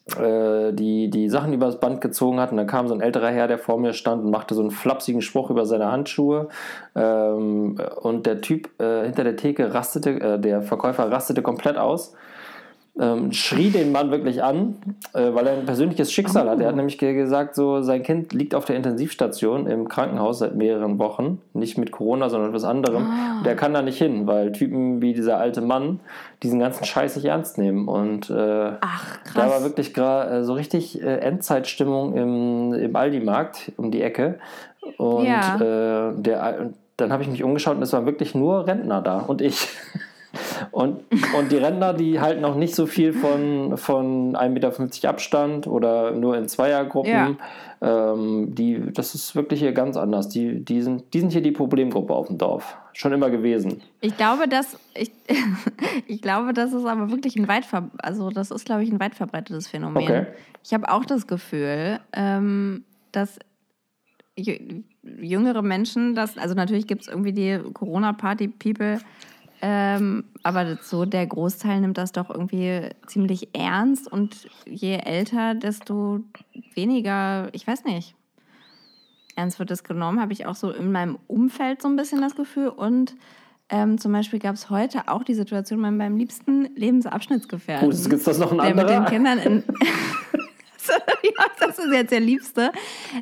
die, die Sachen übers Band gezogen hat. Und dann kam so ein älterer Herr, der vor mir stand und machte so einen flapsigen Spruch über seine Handschuhe. Ähm, und der Typ äh, hinter der Theke rastete, äh, der Verkäufer rastete komplett aus ähm, schrie den Mann wirklich an, äh, weil er ein persönliches Schicksal oh. hat. Er hat oh. nämlich gesagt, so sein Kind liegt auf der Intensivstation im Krankenhaus seit mehreren Wochen, nicht mit Corona, sondern etwas anderem. Ah. Der kann da nicht hin, weil Typen wie dieser alte Mann diesen ganzen Scheiß nicht ernst nehmen. Und äh, Ach, krass. da war wirklich gerade äh, so richtig äh, Endzeitstimmung im, im Aldi-Markt um die Ecke. Und ja. Äh, der, dann habe ich mich umgeschaut und es waren wirklich nur Rentner da und ich. Und, und die Rentner, die halten auch nicht so viel von, von 1,50 Meter Abstand oder nur in Zweiergruppen. Ja. Ähm, die, das ist wirklich hier ganz anders. Die, die, sind, die sind hier die Problemgruppe auf dem Dorf. Schon immer gewesen. Ich glaube, dass ich, ich glaube, das ist aber wirklich ein weit also das ist, glaube ich, ein weit verbreitetes Phänomen. Okay. Ich habe auch das Gefühl, ähm, dass jüngere Menschen, das, also natürlich gibt es irgendwie die Corona-Party-People, ähm, aber so der Großteil nimmt das doch irgendwie ziemlich ernst und je älter, desto weniger, ich weiß nicht, ernst wird es genommen, habe ich auch so in meinem Umfeld so ein bisschen das Gefühl. Und ähm, zum Beispiel gab es heute auch die Situation bei meinem liebsten Lebensabschnittsgefährten. Oh, gibt das noch ein anderer? Der mit den Kindern in... ja, das ist jetzt der Liebste.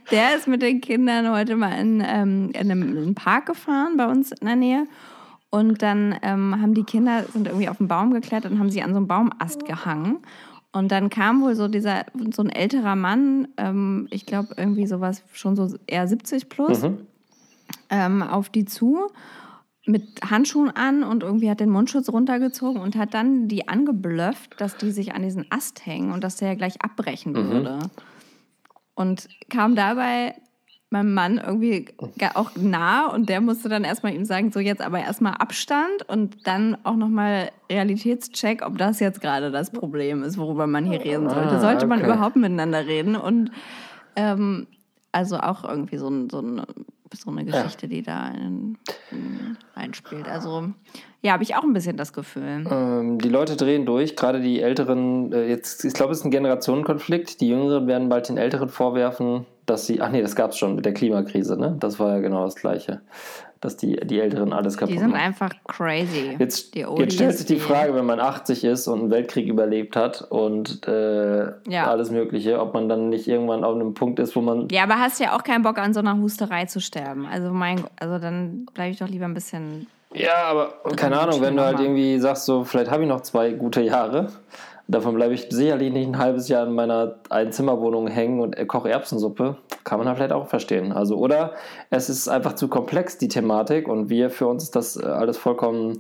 Der ist mit den Kindern heute mal in, ähm, in einem Park gefahren bei uns in der Nähe. Und dann ähm, haben die Kinder, sind irgendwie auf den Baum geklettert und haben sie an so einem Baumast gehangen. Und dann kam wohl so dieser, so ein älterer Mann, ähm, ich glaube irgendwie sowas schon so eher 70 plus, mhm. ähm, auf die zu mit Handschuhen an und irgendwie hat den Mundschutz runtergezogen und hat dann die angeblufft, dass die sich an diesen Ast hängen und dass der ja gleich abbrechen mhm. würde. Und kam dabei meinem Mann irgendwie auch nah und der musste dann erstmal ihm sagen, so jetzt aber erstmal Abstand und dann auch nochmal Realitätscheck, ob das jetzt gerade das Problem ist, worüber man hier reden sollte. Ah, sollte man überhaupt miteinander reden und ähm, also auch irgendwie so, ein, so, ein, so eine Geschichte, ja. die da in, in reinspielt. Also ja, habe ich auch ein bisschen das Gefühl. Ähm, die Leute drehen durch, gerade die Älteren, äh, jetzt, ich glaube, es ist ein Generationenkonflikt. Die Jüngeren werden bald den Älteren vorwerfen, dass sie, ach nee, das gab es schon mit der Klimakrise, ne? Das war ja genau das Gleiche. Dass die, die Älteren alles kaputt Die sind machen. einfach crazy. Jetzt, jetzt stellt sich die Frage, wenn man 80 ist und einen Weltkrieg überlebt hat und äh, ja. alles Mögliche, ob man dann nicht irgendwann auf einem Punkt ist, wo man. Ja, aber hast ja auch keinen Bock, an so einer Husterei zu sterben. Also mein, also dann bleibe ich doch lieber ein bisschen. Ja, aber keine Ahnung, wenn du halt irgendwie sagst, so, vielleicht habe ich noch zwei gute Jahre Davon bleibe ich sicherlich nicht ein halbes Jahr in meiner Einzimmerwohnung hängen und koche Erbsensuppe. Kann man halt vielleicht auch verstehen. Also, oder es ist einfach zu komplex, die Thematik, und wir, für uns ist das äh, alles vollkommen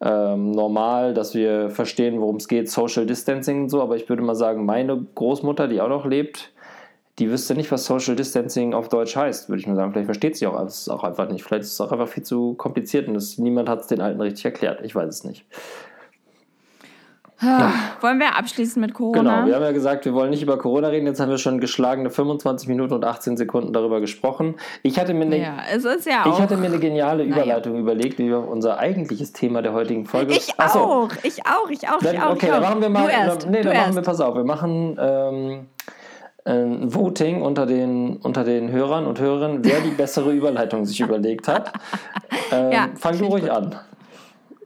ähm, normal, dass wir verstehen, worum es geht, Social Distancing und so. Aber ich würde mal sagen, meine Großmutter, die auch noch lebt, die wüsste nicht, was Social Distancing auf Deutsch heißt, würde ich mal sagen. Vielleicht versteht sie auch, auch einfach nicht. Vielleicht ist es auch einfach viel zu kompliziert und das, niemand hat es den Alten richtig erklärt. Ich weiß es nicht. Ja. Wollen wir abschließen mit Corona? Genau, wir haben ja gesagt, wir wollen nicht über Corona reden. Jetzt haben wir schon geschlagene 25 Minuten und 18 Sekunden darüber gesprochen. Ich hatte mir eine, ja, es ist ja ich hatte mir eine geniale Überleitung ja. überlegt, wie wir auf unser eigentliches Thema der heutigen Folge. Ich Achso. auch, ich auch, ich auch, dann, ich auch. Okay, dann machen wir mal. Du erst, nee, dann machen wir, pass auf, wir machen ähm, ein Voting unter den, unter den Hörern und Hörerinnen, wer die bessere Überleitung sich überlegt hat. Ähm, fang du ruhig an.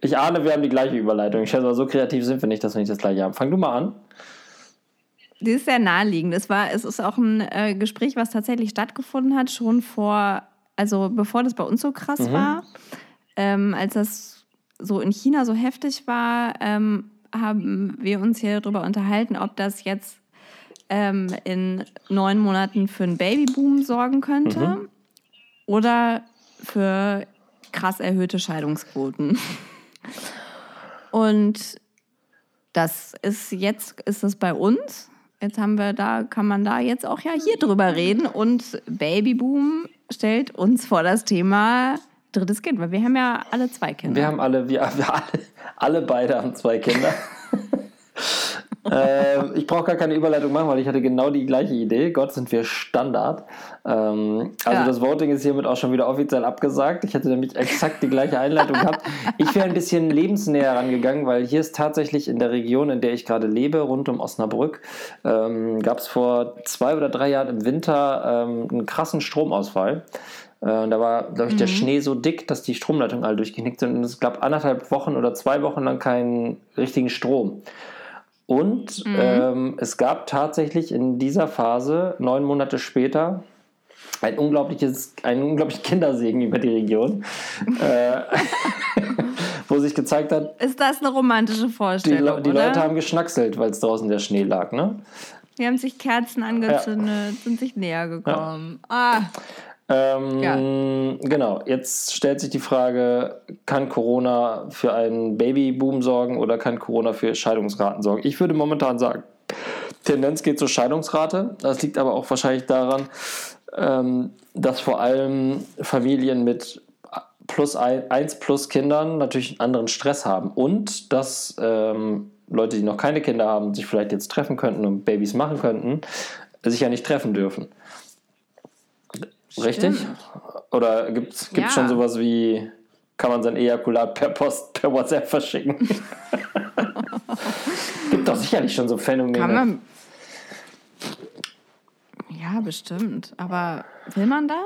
Ich ahne, wir haben die gleiche Überleitung. Ich schätze mal, so kreativ sind wir nicht, dass wir nicht das gleiche haben. Fang du mal an. Die ist sehr naheliegend. Es, war, es ist auch ein äh, Gespräch, was tatsächlich stattgefunden hat, schon vor, also bevor das bei uns so krass mhm. war. Ähm, als das so in China so heftig war, ähm, haben wir uns hier darüber unterhalten, ob das jetzt ähm, in neun Monaten für einen Babyboom sorgen könnte mhm. oder für krass erhöhte Scheidungsquoten. Und das ist jetzt ist es bei uns. Jetzt haben wir da, kann man da jetzt auch ja hier drüber reden. Und Babyboom stellt uns vor das Thema drittes Kind, weil wir haben ja alle zwei Kinder. Wir haben alle, wir, wir alle, alle beide haben zwei Kinder. Äh, ich brauche gar keine Überleitung machen, weil ich hatte genau die gleiche Idee. Gott, sind wir Standard. Ähm, also ja. das Voting ist hiermit auch schon wieder offiziell abgesagt. Ich hätte nämlich exakt die gleiche Einleitung gehabt. Ich wäre ein bisschen lebensnäher rangegangen, weil hier ist tatsächlich in der Region, in der ich gerade lebe, rund um Osnabrück, ähm, gab es vor zwei oder drei Jahren im Winter ähm, einen krassen Stromausfall. Äh, da war, glaube ich, der mhm. Schnee so dick, dass die Stromleitungen alle durchgeknickt sind und es gab anderthalb Wochen oder zwei Wochen lang keinen richtigen Strom. Und mhm. ähm, es gab tatsächlich in dieser Phase, neun Monate später, ein unglaubliches, einen unglaublichen Kindersegen über die Region, äh, wo sich gezeigt hat. Ist das eine romantische Vorstellung? Die, die Leute haben geschnackselt, weil es draußen der Schnee lag, ne? Die haben sich Kerzen angezündet, ja. sind sich näher gekommen. Ja. Ah. Ähm, ja. Genau, jetzt stellt sich die Frage, kann Corona für einen Babyboom sorgen oder kann Corona für Scheidungsraten sorgen? Ich würde momentan sagen, Tendenz geht zur Scheidungsrate. Das liegt aber auch wahrscheinlich daran, ähm, dass vor allem Familien mit plus ein, eins plus Kindern natürlich einen anderen Stress haben und dass ähm, Leute, die noch keine Kinder haben, sich vielleicht jetzt treffen könnten und Babys machen könnten, sich ja nicht treffen dürfen. Richtig? Oder gibt es ja. schon sowas wie, kann man sein Ejakulat per Post, per WhatsApp verschicken? gibt doch sicherlich schon so Phänomene. Kann man, ja, bestimmt. Aber will man das?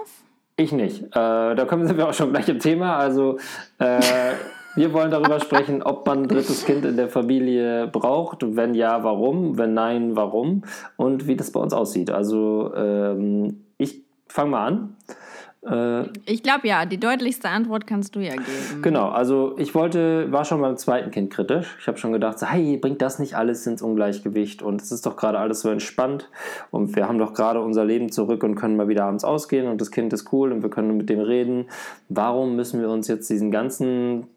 Ich nicht. Äh, da kommen wir auch schon gleich im Thema. Also äh, wir wollen darüber sprechen, ob man ein drittes Kind in der Familie braucht. Wenn ja, warum? Wenn nein, warum? Und wie das bei uns aussieht. Also ähm, ich fange mal an. Äh, ich glaube ja, die deutlichste Antwort kannst du ja geben. Genau, also ich wollte, war schon beim zweiten Kind kritisch. Ich habe schon gedacht, so, hey, bringt das nicht alles ins Ungleichgewicht und es ist doch gerade alles so entspannt und wir haben doch gerade unser Leben zurück und können mal wieder abends ausgehen und das Kind ist cool und wir können mit dem reden. Warum müssen wir uns jetzt diesen ganzen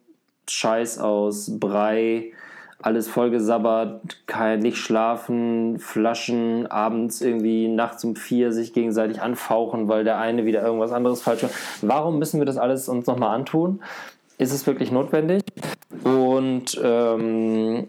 Scheiß aus Brei, alles vollgesabbert, kein nicht schlafen, Flaschen, abends irgendwie nachts um vier sich gegenseitig anfauchen, weil der eine wieder irgendwas anderes falsch macht. Warum müssen wir das alles uns nochmal antun? Ist es wirklich notwendig? Und ähm,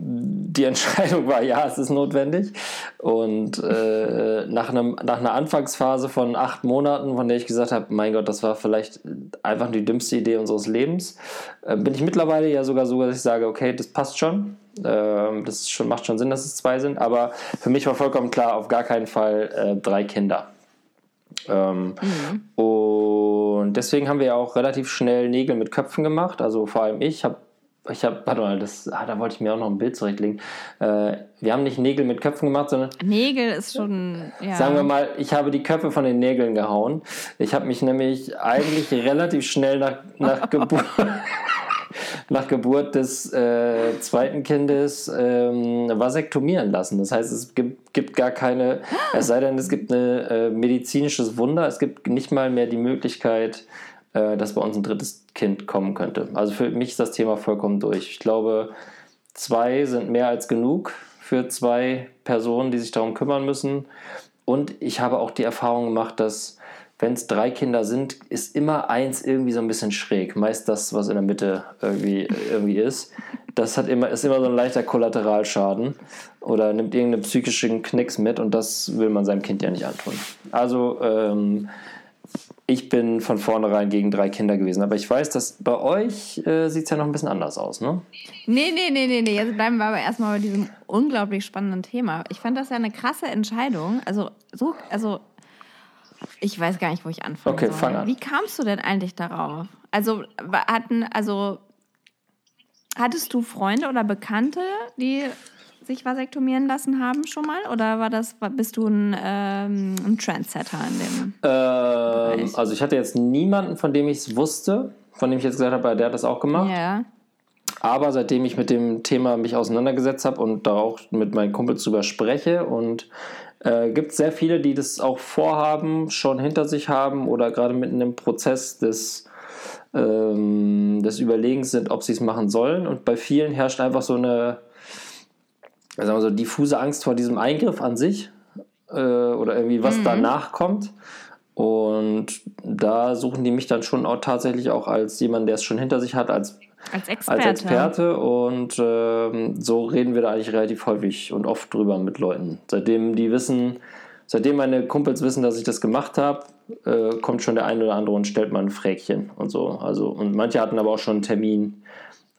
die Entscheidung war, ja, es ist notwendig. Und äh, nach, einem, nach einer Anfangsphase von acht Monaten, von der ich gesagt habe, mein Gott, das war vielleicht einfach die dümmste Idee unseres Lebens, äh, bin ich mittlerweile ja sogar so, dass ich sage, okay, das passt schon. Äh, das schon, macht schon Sinn, dass es zwei sind. Aber für mich war vollkommen klar, auf gar keinen Fall äh, drei Kinder. Ähm, mhm. Und deswegen haben wir ja auch relativ schnell Nägel mit Köpfen gemacht. Also vor allem ich habe ich habe, warte mal, das, ah, da wollte ich mir auch noch ein Bild zurechtlegen. Äh, wir haben nicht Nägel mit Köpfen gemacht, sondern. Nägel ist schon. Ja. Sagen wir mal, ich habe die Köpfe von den Nägeln gehauen. Ich habe mich nämlich eigentlich relativ schnell nach, nach Geburt. nach Geburt des äh, zweiten Kindes ähm, vasektomieren lassen. Das heißt, es gibt, gibt, gar keine, es sei denn, es gibt ein äh, medizinisches Wunder, es gibt nicht mal mehr die Möglichkeit, äh, dass bei uns ein drittes Kind kommen könnte. Also für mich ist das Thema vollkommen durch. Ich glaube, zwei sind mehr als genug für zwei Personen, die sich darum kümmern müssen. Und ich habe auch die Erfahrung gemacht, dass wenn es drei Kinder sind, ist immer eins irgendwie so ein bisschen schräg. Meist das, was in der Mitte irgendwie, irgendwie ist. Das hat immer, ist immer so ein leichter Kollateralschaden oder nimmt irgendeinen psychischen Knicks mit und das will man seinem Kind ja nicht antun. Also ähm, ich bin von vornherein gegen drei Kinder gewesen. Aber ich weiß, dass bei euch äh, sieht es ja noch ein bisschen anders aus, ne? Nee, nee, nee, nee, nee. Jetzt bleiben wir aber erstmal bei diesem unglaublich spannenden Thema. Ich fand das ja eine krasse Entscheidung. Also, so, also ich weiß gar nicht, wo ich anfangen okay, soll. Fang an. Wie kamst du denn eigentlich darauf? Also, hatten, also hattest du Freunde oder Bekannte, die sich vasektomieren lassen haben schon mal? Oder war das, bist du ein, ähm, ein Trendsetter in dem? Ähm, also ich hatte jetzt niemanden, von dem ich es wusste, von dem ich jetzt gesagt habe, der hat das auch gemacht. Ja. Aber seitdem ich mit dem Thema mich auseinandergesetzt habe und da auch mit meinen Kumpels drüber spreche und äh, gibt es sehr viele, die das auch vorhaben, schon hinter sich haben oder gerade mitten im Prozess des, ähm, des Überlegens sind, ob sie es machen sollen. Und bei vielen herrscht einfach so eine sagen wir so, diffuse Angst vor diesem Eingriff an sich äh, oder irgendwie was mhm. danach kommt. Und da suchen die mich dann schon auch tatsächlich auch als jemand, der es schon hinter sich hat, als, als Experte. Als Experte. Und äh, so reden wir da eigentlich relativ häufig und oft drüber mit Leuten. Seitdem die wissen, seitdem meine Kumpels wissen, dass ich das gemacht habe, äh, kommt schon der eine oder andere und stellt mal ein Fräkchen und so. Also, und manche hatten aber auch schon einen Termin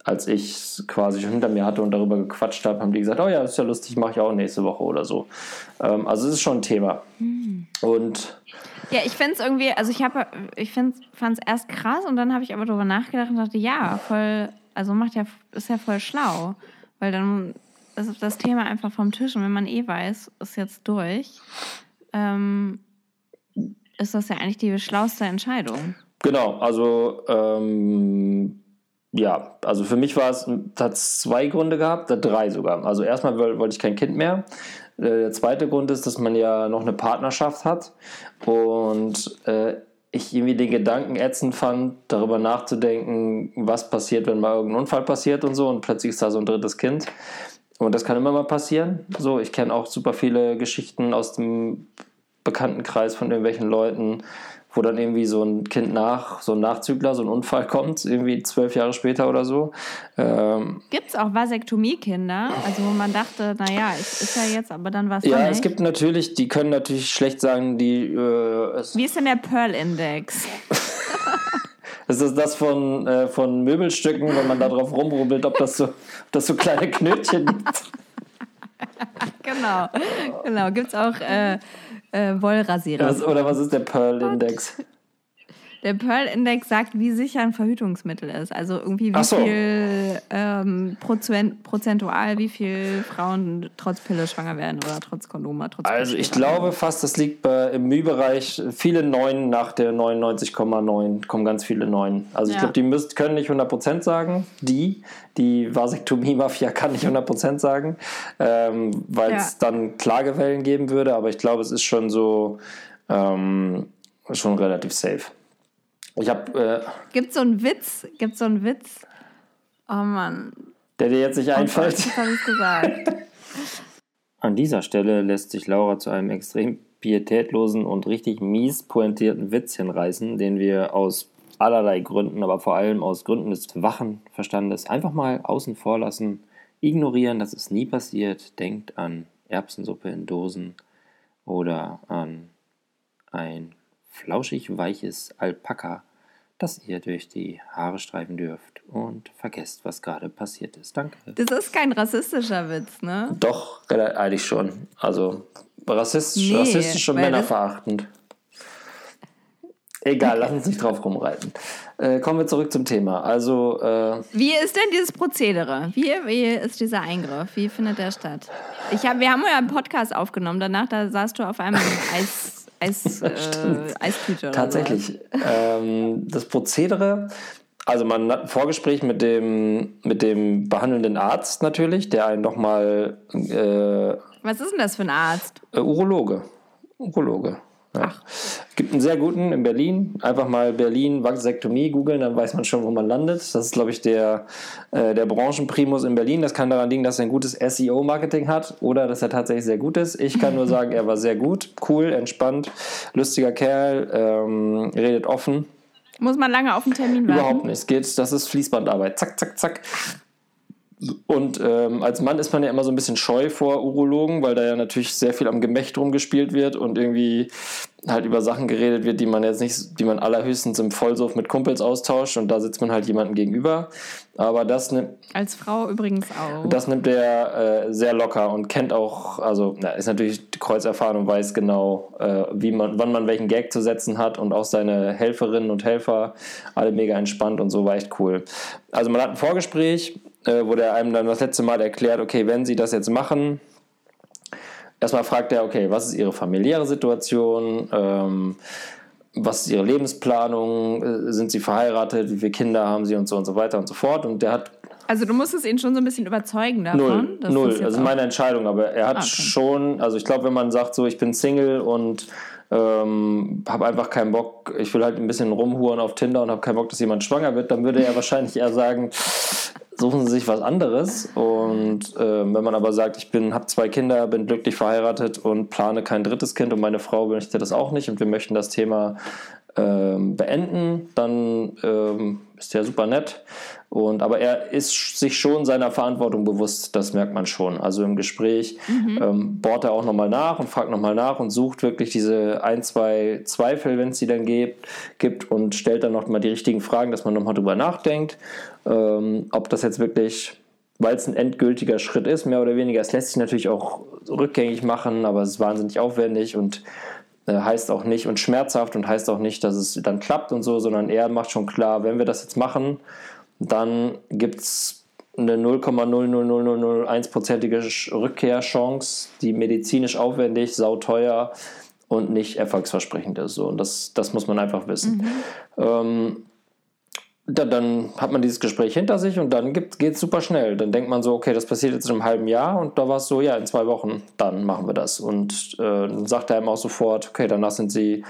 als ich es quasi schon hinter mir hatte und darüber gequatscht habe, haben die gesagt, oh ja, ist ja lustig, mache ich auch nächste Woche oder so. Ähm, also es ist schon ein Thema. Mhm. Und ja, ich finde es irgendwie, also ich habe, ich fand es erst krass und dann habe ich aber darüber nachgedacht und dachte, ja, voll, also macht ja, ist ja voll schlau, weil dann das, das Thema einfach vom Tisch. Und wenn man eh weiß, ist jetzt durch, ähm, ist das ja eigentlich die schlauste Entscheidung. Genau, also ähm, ja, also für mich war es, hat zwei Gründe gehabt, drei sogar. Also erstmal wollte ich kein Kind mehr. Äh, der zweite Grund ist, dass man ja noch eine Partnerschaft hat und äh, ich irgendwie den Gedanken ätzend fand, darüber nachzudenken, was passiert, wenn mal irgendein Unfall passiert und so und plötzlich ist da so ein drittes Kind. Und das kann immer mal passieren. So, ich kenne auch super viele Geschichten aus dem Bekanntenkreis von irgendwelchen Leuten, wo dann irgendwie so ein Kind nach, so ein Nachzügler, so ein Unfall kommt, irgendwie zwölf Jahre später oder so. Ähm, gibt es auch Vasektomie-Kinder? Also wo man dachte, naja, es ist ja jetzt, aber dann was. Ja, es gibt natürlich, die können natürlich schlecht sagen, die. Äh, Wie ist denn der Pearl-Index? Das ist das von, äh, von Möbelstücken, wenn man da drauf rumrubbelt, ob das so, ob das so kleine Knötchen gibt. genau, genau. Gibt es auch äh, äh, Wollrasierer. Was, oder was ist der Pearl-Index? Der Pearl-Index sagt, wie sicher ein Verhütungsmittel ist. Also irgendwie wie so. viel ähm, Prozent, prozentual, wie viele Frauen trotz Pille schwanger werden oder trotz Kondoma. Trotz also ich glaube fast, das liegt bei, im Müh-Bereich. Viele Neun nach der 99,9 kommen ganz viele Neun. Also ich ja. glaube, die müsst, können nicht 100% sagen. Die, die Vasektomie-Mafia kann nicht 100% sagen, ähm, weil es ja. dann Klagewellen geben würde. Aber ich glaube, es ist schon so, ähm, schon relativ safe. Ich habe. Äh, Gibt so einen Witz? Gibt so einen Witz? Oh Mann. Der dir jetzt nicht oh einfällt. Was habe ich gesagt? An dieser Stelle lässt sich Laura zu einem extrem pietätlosen und richtig mies pointierten Witz hinreißen, den wir aus allerlei Gründen, aber vor allem aus Gründen des wachen Verstandes einfach mal außen vor lassen, ignorieren, dass es nie passiert. Denkt an Erbsensuppe in Dosen oder an ein flauschig weiches Alpaka, das ihr durch die Haare streifen dürft und vergesst, was gerade passiert ist. Danke. Das ist kein rassistischer Witz, ne? Doch, eigentlich schon. Also rassistisch, nee, rassistisch und männerverachtend. Egal, lass uns nicht drauf rumreiten. Äh, kommen wir zurück zum Thema. Also, äh, wie ist denn dieses Prozedere? Wie, wie ist dieser Eingriff? Wie findet der statt? Ich hab, wir haben ja einen Podcast aufgenommen. Danach da saßt du auf einem Eis. Eis, äh, Eistüte. Tatsächlich. Ähm, das Prozedere, also man hat ein Vorgespräch mit dem, mit dem behandelnden Arzt natürlich, der einen nochmal. Äh, Was ist denn das für ein Arzt? Urologe. Urologe. Ja. Gibt einen sehr guten in Berlin. Einfach mal Berlin Vasektomie googeln, dann weiß man schon, wo man landet. Das ist, glaube ich, der, äh, der Branchenprimus in Berlin. Das kann daran liegen, dass er ein gutes SEO-Marketing hat oder dass er tatsächlich sehr gut ist. Ich kann nur sagen, er war sehr gut, cool, entspannt, lustiger Kerl, ähm, redet offen. Muss man lange auf den Termin warten? Überhaupt nicht. Es geht, das ist Fließbandarbeit. Zack, zack, zack. Und ähm, als Mann ist man ja immer so ein bisschen scheu vor Urologen, weil da ja natürlich sehr viel am Gemächt rumgespielt wird und irgendwie halt über Sachen geredet wird, die man jetzt nicht, die man allerhöchstens im Vollsuff mit Kumpels austauscht und da sitzt man halt jemandem gegenüber. Aber das nimmt. Als Frau übrigens auch. Das nimmt er äh, sehr locker und kennt auch, also na, ist natürlich kreuzerfahren und weiß genau, äh, wie man, wann man welchen Gag zu setzen hat und auch seine Helferinnen und Helfer alle mega entspannt und so war echt cool. Also man hat ein Vorgespräch, äh, wo der einem dann das letzte Mal erklärt, okay, wenn Sie das jetzt machen, erstmal fragt er, okay, was ist Ihre familiäre Situation? Ähm, was ist Ihre Lebensplanung? Äh, sind Sie verheiratet? Wie viele Kinder haben Sie und so und so weiter und so fort? Und der hat. Also du musstest ihn schon so ein bisschen überzeugen davon. Null, null. Das ist meine Entscheidung, aber er hat ah, okay. schon, also ich glaube, wenn man sagt, so ich bin Single und ähm, habe einfach keinen Bock, ich will halt ein bisschen rumhuren auf Tinder und habe keinen Bock, dass jemand schwanger wird, dann würde er wahrscheinlich eher sagen, suchen sie sich was anderes. Und äh, wenn man aber sagt, ich bin, habe zwei Kinder, bin glücklich verheiratet und plane kein drittes Kind und meine Frau möchte das auch nicht und wir möchten das Thema ähm, beenden, dann ähm, ist der super nett. Und, aber er ist sich schon seiner Verantwortung bewusst, das merkt man schon. Also im Gespräch mhm. ähm, bohrt er auch nochmal nach und fragt nochmal nach und sucht wirklich diese ein, zwei Zweifel, wenn es sie dann gibt, gibt und stellt dann nochmal die richtigen Fragen, dass man nochmal drüber nachdenkt, ähm, ob das jetzt wirklich weil es ein endgültiger Schritt ist, mehr oder weniger. Es lässt sich natürlich auch rückgängig machen, aber es ist wahnsinnig aufwendig und heißt auch nicht und schmerzhaft und heißt auch nicht, dass es dann klappt und so, sondern er macht schon klar, wenn wir das jetzt machen, dann gibt es eine 0,00001-prozentige Rückkehrchance, die medizinisch aufwendig, sauteuer und nicht erfolgsversprechend ist. So. Und das, das muss man einfach wissen. Mhm. Ähm, da, dann hat man dieses Gespräch hinter sich und dann geht es super schnell. Dann denkt man so, okay, das passiert jetzt in einem halben Jahr und da war es so, ja, in zwei Wochen, dann machen wir das. Und äh, dann sagt er ihm auch sofort, okay, danach sind sie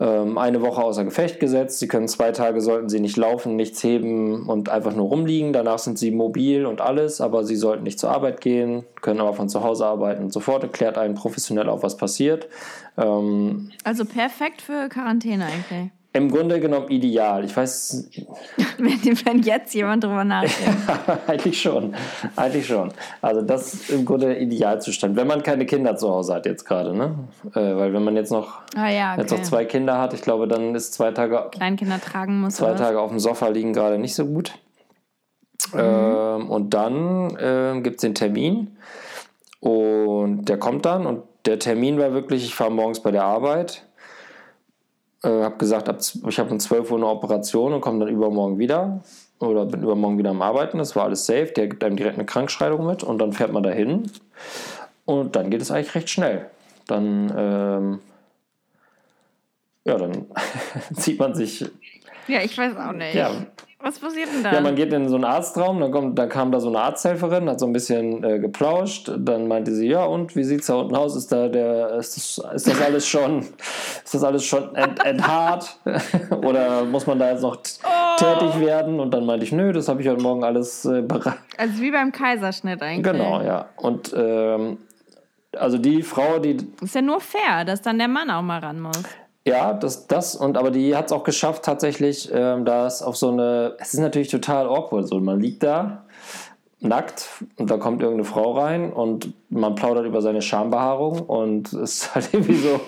ähm, eine Woche außer Gefecht gesetzt. Sie können zwei Tage, sollten sie nicht laufen, nichts heben und einfach nur rumliegen. Danach sind sie mobil und alles, aber sie sollten nicht zur Arbeit gehen, können aber von zu Hause arbeiten und sofort erklärt einen professionell auf, was passiert. Ähm, also perfekt für Quarantäne eigentlich. Im Grunde genommen ideal. Ich weiß. Wenn jetzt jemand drüber nachdenkt. eigentlich schon. Eigentlich schon. Also, das ist im Grunde Idealzustand. Wenn man keine Kinder zu Hause hat, jetzt gerade, ne? Äh, weil, wenn man jetzt noch, ah, ja, okay. jetzt noch zwei Kinder hat, ich glaube, dann ist zwei Tage. Kleinkinder tragen muss. Zwei Tage auf dem Sofa liegen gerade nicht so gut. Mhm. Ähm, und dann äh, gibt es den Termin. Und der kommt dann. Und der Termin war wirklich, ich fahre morgens bei der Arbeit äh, habe gesagt, ab, ich habe um 12 Uhr eine Operation und komme dann übermorgen wieder oder bin übermorgen wieder am Arbeiten. Das war alles safe. Der gibt einem direkt eine Krankschreibung mit und dann fährt man dahin und dann geht es eigentlich recht schnell. Dann, ähm, ja, dann zieht man sich. Ja, ich weiß auch nicht. Ja, was passiert denn da? Ja, man geht in so einen Arztraum, dann, kommt, dann kam da so eine Arzthelferin, hat so ein bisschen äh, geplauscht, dann meinte sie, ja und, wie sieht es da unten aus? Ist, da der, ist, das, ist das alles schon, ist das alles schon ent, enthaart? Oder muss man da jetzt noch oh. tätig werden? Und dann meinte ich, nö, das habe ich heute Morgen alles äh, bereit. Also wie beim Kaiserschnitt eigentlich. Genau, ja. Und ähm, also die Frau, die... Ist ja nur fair, dass dann der Mann auch mal ran muss. Ja, das, das und aber die hat es auch geschafft, tatsächlich, ähm, das auf so eine. Es ist natürlich total awkward. So, man liegt da nackt und da kommt irgendeine Frau rein und man plaudert über seine Schambehaarung und es ist halt irgendwie so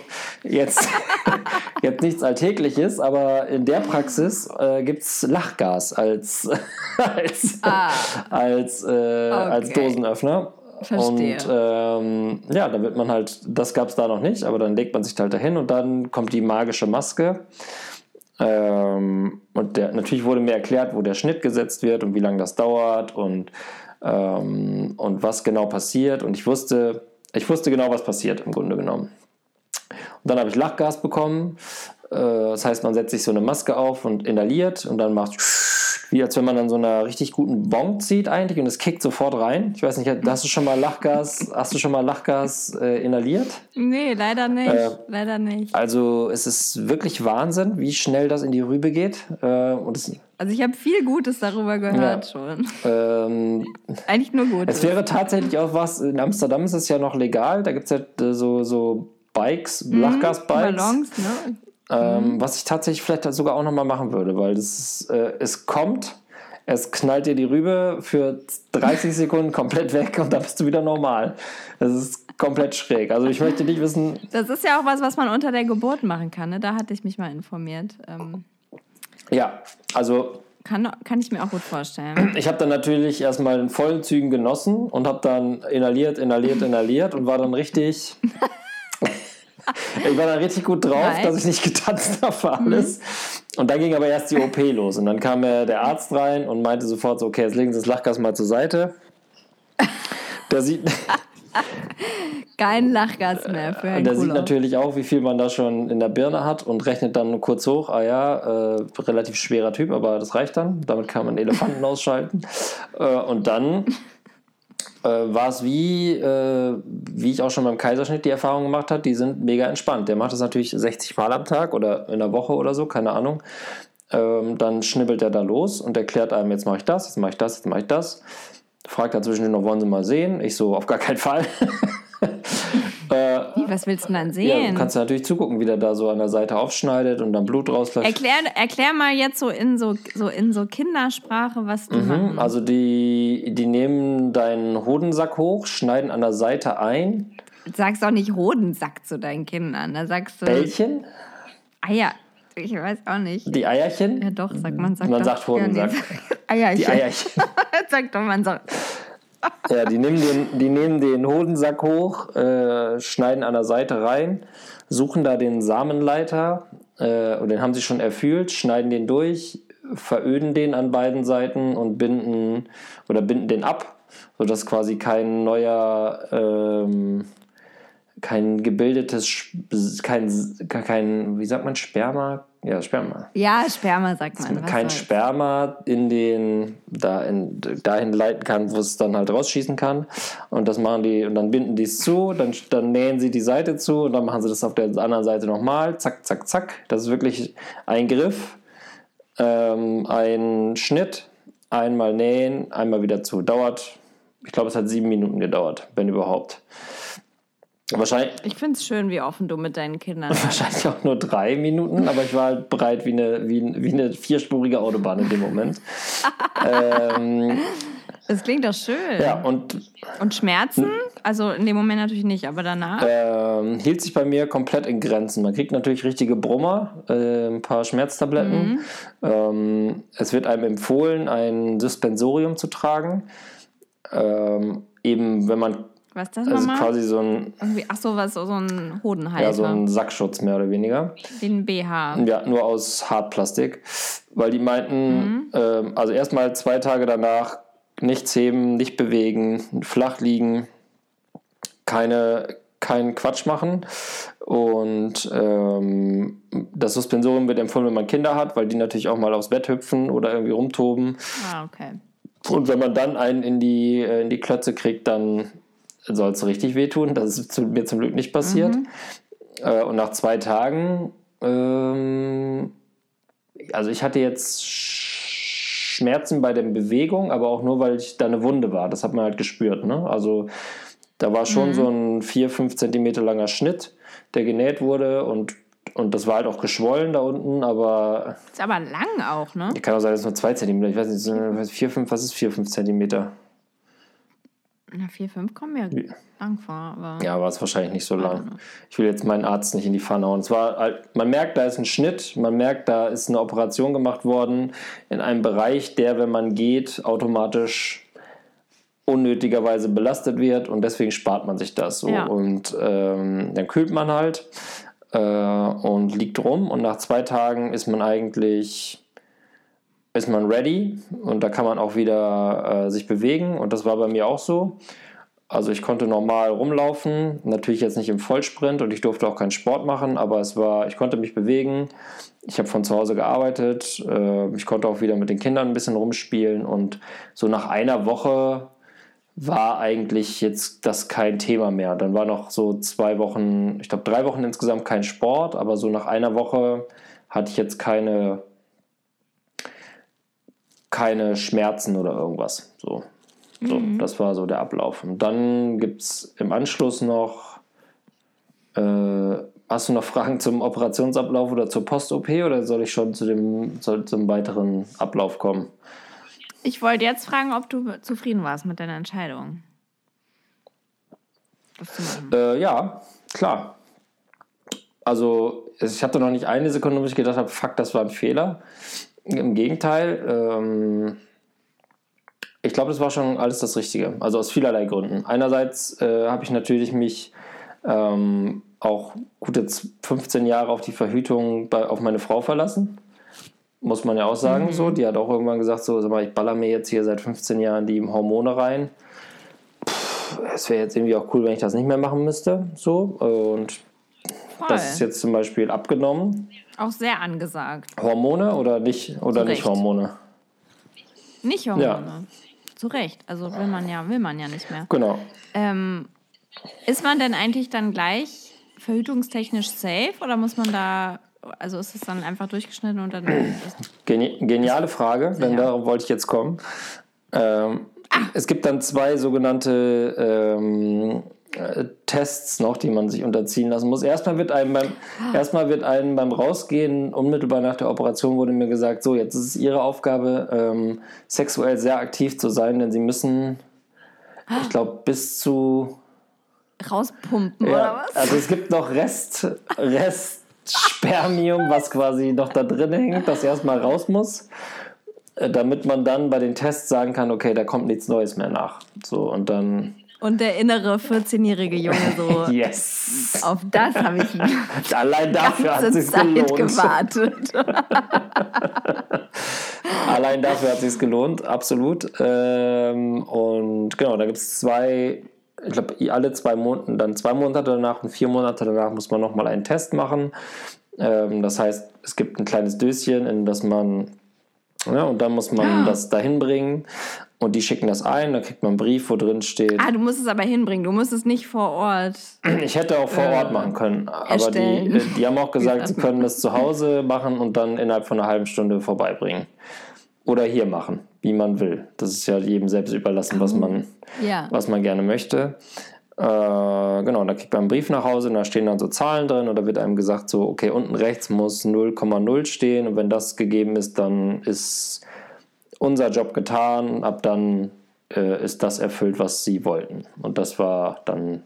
jetzt, jetzt nichts Alltägliches, aber in der Praxis äh, gibt es Lachgas als, als, ah. als, äh, okay. als Dosenöffner. Verstehe. Und ähm, ja, da wird man halt, das gab es da noch nicht, aber dann legt man sich halt dahin und dann kommt die magische Maske. Ähm, und der, natürlich wurde mir erklärt, wo der Schnitt gesetzt wird und wie lange das dauert und, ähm, und was genau passiert. Und ich wusste, ich wusste genau, was passiert im Grunde genommen. Und dann habe ich Lachgas bekommen. Äh, das heißt, man setzt sich so eine Maske auf und inhaliert und dann macht wie als wenn man dann so einer richtig guten Bon zieht eigentlich und es kickt sofort rein. Ich weiß nicht, hast du schon mal Lachgas, hast du schon mal Lachgas äh, inhaliert? Nee, leider nicht. Äh, leider nicht. Also es ist wirklich Wahnsinn, wie schnell das in die Rübe geht. Äh, und es, also ich habe viel Gutes darüber gehört ja. schon. Ähm, Eigentlich nur Gutes. Es wäre tatsächlich auch was, in Amsterdam ist es ja noch legal, da gibt es ja äh, so, so Bikes, mhm, Lachgasbikes. Ballons, ne? Ähm, mhm. Was ich tatsächlich vielleicht sogar auch nochmal machen würde, weil das, äh, es kommt, es knallt dir die Rübe für 30 Sekunden komplett weg und dann bist du wieder normal. Das ist komplett schräg. Also ich möchte nicht wissen. Das ist ja auch was, was man unter der Geburt machen kann. Ne? Da hatte ich mich mal informiert. Ähm ja, also kann, kann ich mir auch gut vorstellen. Ich habe dann natürlich erstmal in vollen Zügen genossen und habe dann inhaliert, inhaliert, inhaliert und war dann richtig ich war da richtig gut drauf, Nein. dass ich nicht getanzt habe für alles. Mhm. Und dann ging aber erst die OP los. Und dann kam der Arzt rein und meinte sofort so, okay, jetzt legen Sie das Lachgas mal zur Seite. Der sieht... Kein Lachgas mehr für einen Der sieht natürlich auch, wie viel man da schon in der Birne hat und rechnet dann kurz hoch, ah ja, äh, relativ schwerer Typ, aber das reicht dann. Damit kann man Elefanten ausschalten. Äh, und dann äh, war es wie, äh, wie ich auch schon beim Kaiserschnitt die Erfahrung gemacht habe, die sind mega entspannt. Der macht das natürlich 60 Mal am Tag oder in der Woche oder so, keine Ahnung. Ähm, dann schnibbelt er da los und erklärt einem, jetzt mache ich das, jetzt mache ich das, jetzt mache ich das. Fragt dazwischen noch, wollen Sie mal sehen? Ich so, auf gar keinen Fall. Äh, wie, was willst du dann sehen? Ja, du kannst natürlich zugucken, wie der da so an der Seite aufschneidet und dann Blut rauslässt. Erklär, erklär mal jetzt so in so, so in so Kindersprache, was die mhm, machen. Also die, die nehmen deinen Hodensack hoch, schneiden an der Seite ein. Sagst doch nicht Hodensack zu deinen Kindern, da sagst du... Bällchen? Eier. Ich weiß auch nicht. Die Eierchen? Ja doch, sagt man. Sagt man doch, sagt Hodensack. Eierchen. Die Eierchen. sagt doch, man sagt... Ja, die nehmen den, die nehmen den Hodensack hoch, äh, schneiden an der Seite rein, suchen da den Samenleiter, äh, und den haben sie schon erfüllt, schneiden den durch, veröden den an beiden Seiten und binden oder binden den ab, sodass quasi kein neuer, ähm, kein gebildetes, kein, kein, wie sagt man, Sperma, ja, Sperma. Ja, Sperma sagt man. Kein Sperma in den, da in, dahin leiten kann, wo es dann halt rausschießen kann. Und das machen die, und dann binden die es zu, dann, dann nähen sie die Seite zu und dann machen sie das auf der anderen Seite nochmal. Zack, zack, zack. Das ist wirklich ein Griff, ähm, ein Schnitt, einmal nähen, einmal wieder zu. Dauert, ich glaube, es hat sieben Minuten gedauert, wenn überhaupt. Wahrscheinlich, ich finde es schön, wie offen du mit deinen Kindern bist. Wahrscheinlich auch nur drei Minuten, aber ich war halt breit wie eine, wie, wie eine vierspurige Autobahn in dem Moment. ähm, das klingt doch schön. Ja, und. Und Schmerzen? Also in dem Moment natürlich nicht, aber danach? Ähm, hielt sich bei mir komplett in Grenzen. Man kriegt natürlich richtige Brummer, äh, ein paar Schmerztabletten. Mhm. Ähm, es wird einem empfohlen, ein Suspensorium zu tragen. Ähm, eben, wenn man was ist das also nochmal? quasi so ein. Ach so, was, so ein Hodenhalter. Ja, so ein Sackschutz mehr oder weniger. Den BH. Ja, nur aus Hartplastik. Weil die meinten, mhm. äh, also erstmal zwei Tage danach nichts heben, nicht bewegen, flach liegen, keine, keinen Quatsch machen. Und ähm, das Suspensorium wird empfohlen, wenn man Kinder hat, weil die natürlich auch mal aufs Bett hüpfen oder irgendwie rumtoben. Ah, okay. Und wenn man dann einen in die, äh, in die Klötze kriegt, dann soll es richtig wehtun. Das ist mir zum Glück nicht passiert. Mhm. Äh, und nach zwei Tagen, ähm, also ich hatte jetzt Schmerzen bei der Bewegung, aber auch nur, weil ich da eine Wunde war. Das hat man halt gespürt. Ne? Also da war schon mhm. so ein 4, 5 Zentimeter langer Schnitt, der genäht wurde und und das war halt auch geschwollen da unten, aber. Ist aber lang auch, ne? Kann auch sein, dass es nur 2 Zentimeter. Ich weiß nicht, 4, 5, was ist 4, 5 Zentimeter? Na, 4, 5 kommen ja. lang vor. Aber ja, war es wahrscheinlich nicht so lang. Ich will jetzt meinen Arzt nicht in die Pfanne hauen. Es war halt, man merkt, da ist ein Schnitt, man merkt, da ist eine Operation gemacht worden in einem Bereich, der, wenn man geht, automatisch unnötigerweise belastet wird und deswegen spart man sich das so. Ja. Und ähm, dann kühlt man halt äh, und liegt rum und nach zwei Tagen ist man eigentlich ist man ready und da kann man auch wieder äh, sich bewegen und das war bei mir auch so. Also ich konnte normal rumlaufen, natürlich jetzt nicht im Vollsprint und ich durfte auch keinen Sport machen, aber es war, ich konnte mich bewegen. Ich habe von zu Hause gearbeitet, äh, ich konnte auch wieder mit den Kindern ein bisschen rumspielen und so nach einer Woche war eigentlich jetzt das kein Thema mehr. Dann war noch so zwei Wochen, ich glaube drei Wochen insgesamt kein Sport, aber so nach einer Woche hatte ich jetzt keine keine Schmerzen oder irgendwas. So, so mhm. das war so der Ablauf. Und dann gibt es im Anschluss noch, äh, hast du noch Fragen zum Operationsablauf oder zur Post-OP oder soll ich schon zu dem, soll zum weiteren Ablauf kommen? Ich wollte jetzt fragen, ob du zufrieden warst mit deiner Entscheidung. Äh, ja, klar. Also ich hatte noch nicht eine Sekunde, wo ich gedacht habe, fuck, das war ein Fehler. Im Gegenteil, ähm, ich glaube, das war schon alles das Richtige. Also aus vielerlei Gründen. Einerseits äh, habe ich natürlich mich ähm, auch gute 15 Jahre auf die Verhütung bei, auf meine Frau verlassen. Muss man ja auch sagen, mhm. so. Die hat auch irgendwann gesagt, so, sag mal, ich baller mir jetzt hier seit 15 Jahren die Hormone rein. Es wäre jetzt irgendwie auch cool, wenn ich das nicht mehr machen müsste. So. Und Voll. das ist jetzt zum Beispiel abgenommen. Auch sehr angesagt. Hormone oder nicht oder nicht Hormone? Nicht Hormone. Ja. Zu Recht. Also will man ja, will man ja nicht mehr. Genau. Ähm, ist man denn eigentlich dann gleich verhütungstechnisch safe oder muss man da, also ist es dann einfach durchgeschnitten und dann. Geni geniale Frage, denn ja. darauf wollte ich jetzt kommen. Ähm, ah. Es gibt dann zwei sogenannte ähm, äh, Tests noch, die man sich unterziehen lassen muss. Erstmal wird einem beim, ah. erstmal wird einem beim Rausgehen, unmittelbar nach der Operation, wurde mir gesagt, so, jetzt ist es Ihre Aufgabe, ähm, sexuell sehr aktiv zu sein, denn Sie müssen, ich glaube, bis zu rauspumpen ja, oder was? Also es gibt noch Rest, Rest Spermium, was quasi noch da drin hängt, das erstmal raus muss, äh, damit man dann bei den Tests sagen kann, okay, da kommt nichts Neues mehr nach. So und dann Und der innere 14-jährige Junge so. yes. Auf das habe ich Allein dafür hat es gelohnt. gewartet. Allein dafür hat es sich gelohnt, absolut. Ähm, und genau, da gibt es zwei, ich glaube, alle zwei Monate, dann zwei Monate danach und vier Monate danach muss man nochmal einen Test machen. Ähm, das heißt, es gibt ein kleines Döschen, in das man, ja, und dann muss man ah. das dahin bringen. Und die schicken das ein, da kriegt man einen Brief, wo drin steht. Ah, du musst es aber hinbringen, du musst es nicht vor Ort. Ich hätte auch vor äh, Ort machen können, aber die, äh, die haben auch gesagt, sie können das zu Hause machen und dann innerhalb von einer halben Stunde vorbeibringen. Oder hier machen, wie man will. Das ist ja jedem selbst überlassen, was man, ja. was man gerne möchte. Äh, genau, da kriegt man einen Brief nach Hause und da stehen dann so Zahlen drin und da wird einem gesagt, so, okay, unten rechts muss 0,0 stehen und wenn das gegeben ist, dann ist unser Job getan, ab dann äh, ist das erfüllt, was sie wollten. Und das war dann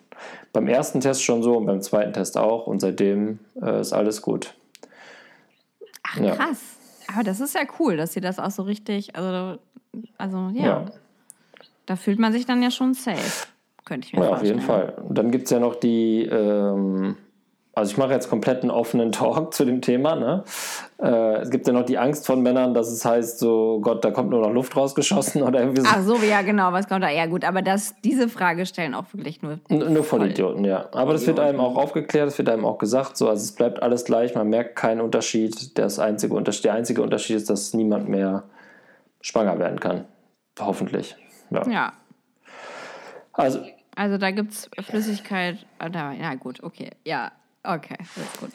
beim ersten Test schon so und beim zweiten Test auch und seitdem äh, ist alles gut. Ach, ja. krass. Aber das ist ja cool, dass sie das auch so richtig, also, also ja. ja. Da fühlt man sich dann ja schon safe, könnte ich mir ja, vorstellen. Auf jeden Fall. Und dann gibt es ja noch die, ähm, also ich mache jetzt komplett einen offenen Talk zu dem Thema. Ne? Äh, es gibt ja noch die Angst von Männern, dass es heißt, so Gott, da kommt nur noch Luft rausgeschossen oder irgendwie so. Ach so, ja genau, was kommt da? Ja gut, aber das, diese Frage stellen auch wirklich nur N Nur Vollidioten, ja. Aber das wird einem auch aufgeklärt, das wird einem auch gesagt, so, also es bleibt alles gleich, man merkt keinen Unterschied. Das einzige Unterschied, der einzige Unterschied ist, dass niemand mehr schwanger werden kann. Hoffentlich. Ja. ja. Also, also da gibt es Flüssigkeit, da, ja gut, okay, ja, Okay, ist gut.